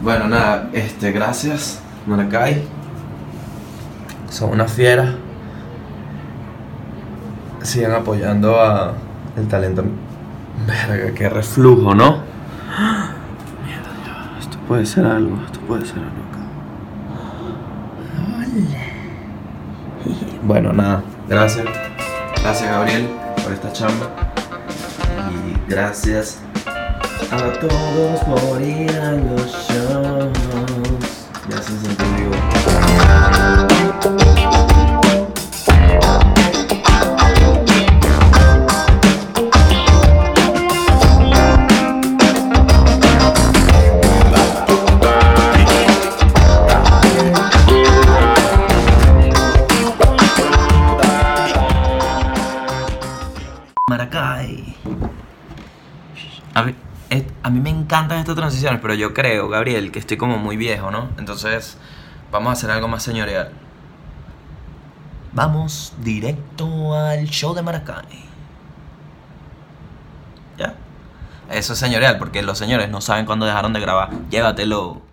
Bueno, nada, este, gracias, Maracay. Son una fiera. Sigan apoyando a el talento. Verga, qué reflujo, ¿no? Mierda, esto puede ser algo, esto puede ser algo. Bueno, nada, gracias. Gracias, Gabriel, por esta chamba. Y gracias a todos por ir a los shows. Ya se siente vivo. Mí me encantan estas transiciones, pero yo creo, Gabriel, que estoy como muy viejo, ¿no? Entonces, vamos a hacer algo más señorial. Vamos directo al show de Maracay. ¿Ya? Eso es señorial, porque los señores no saben cuándo dejaron de grabar. Llévatelo.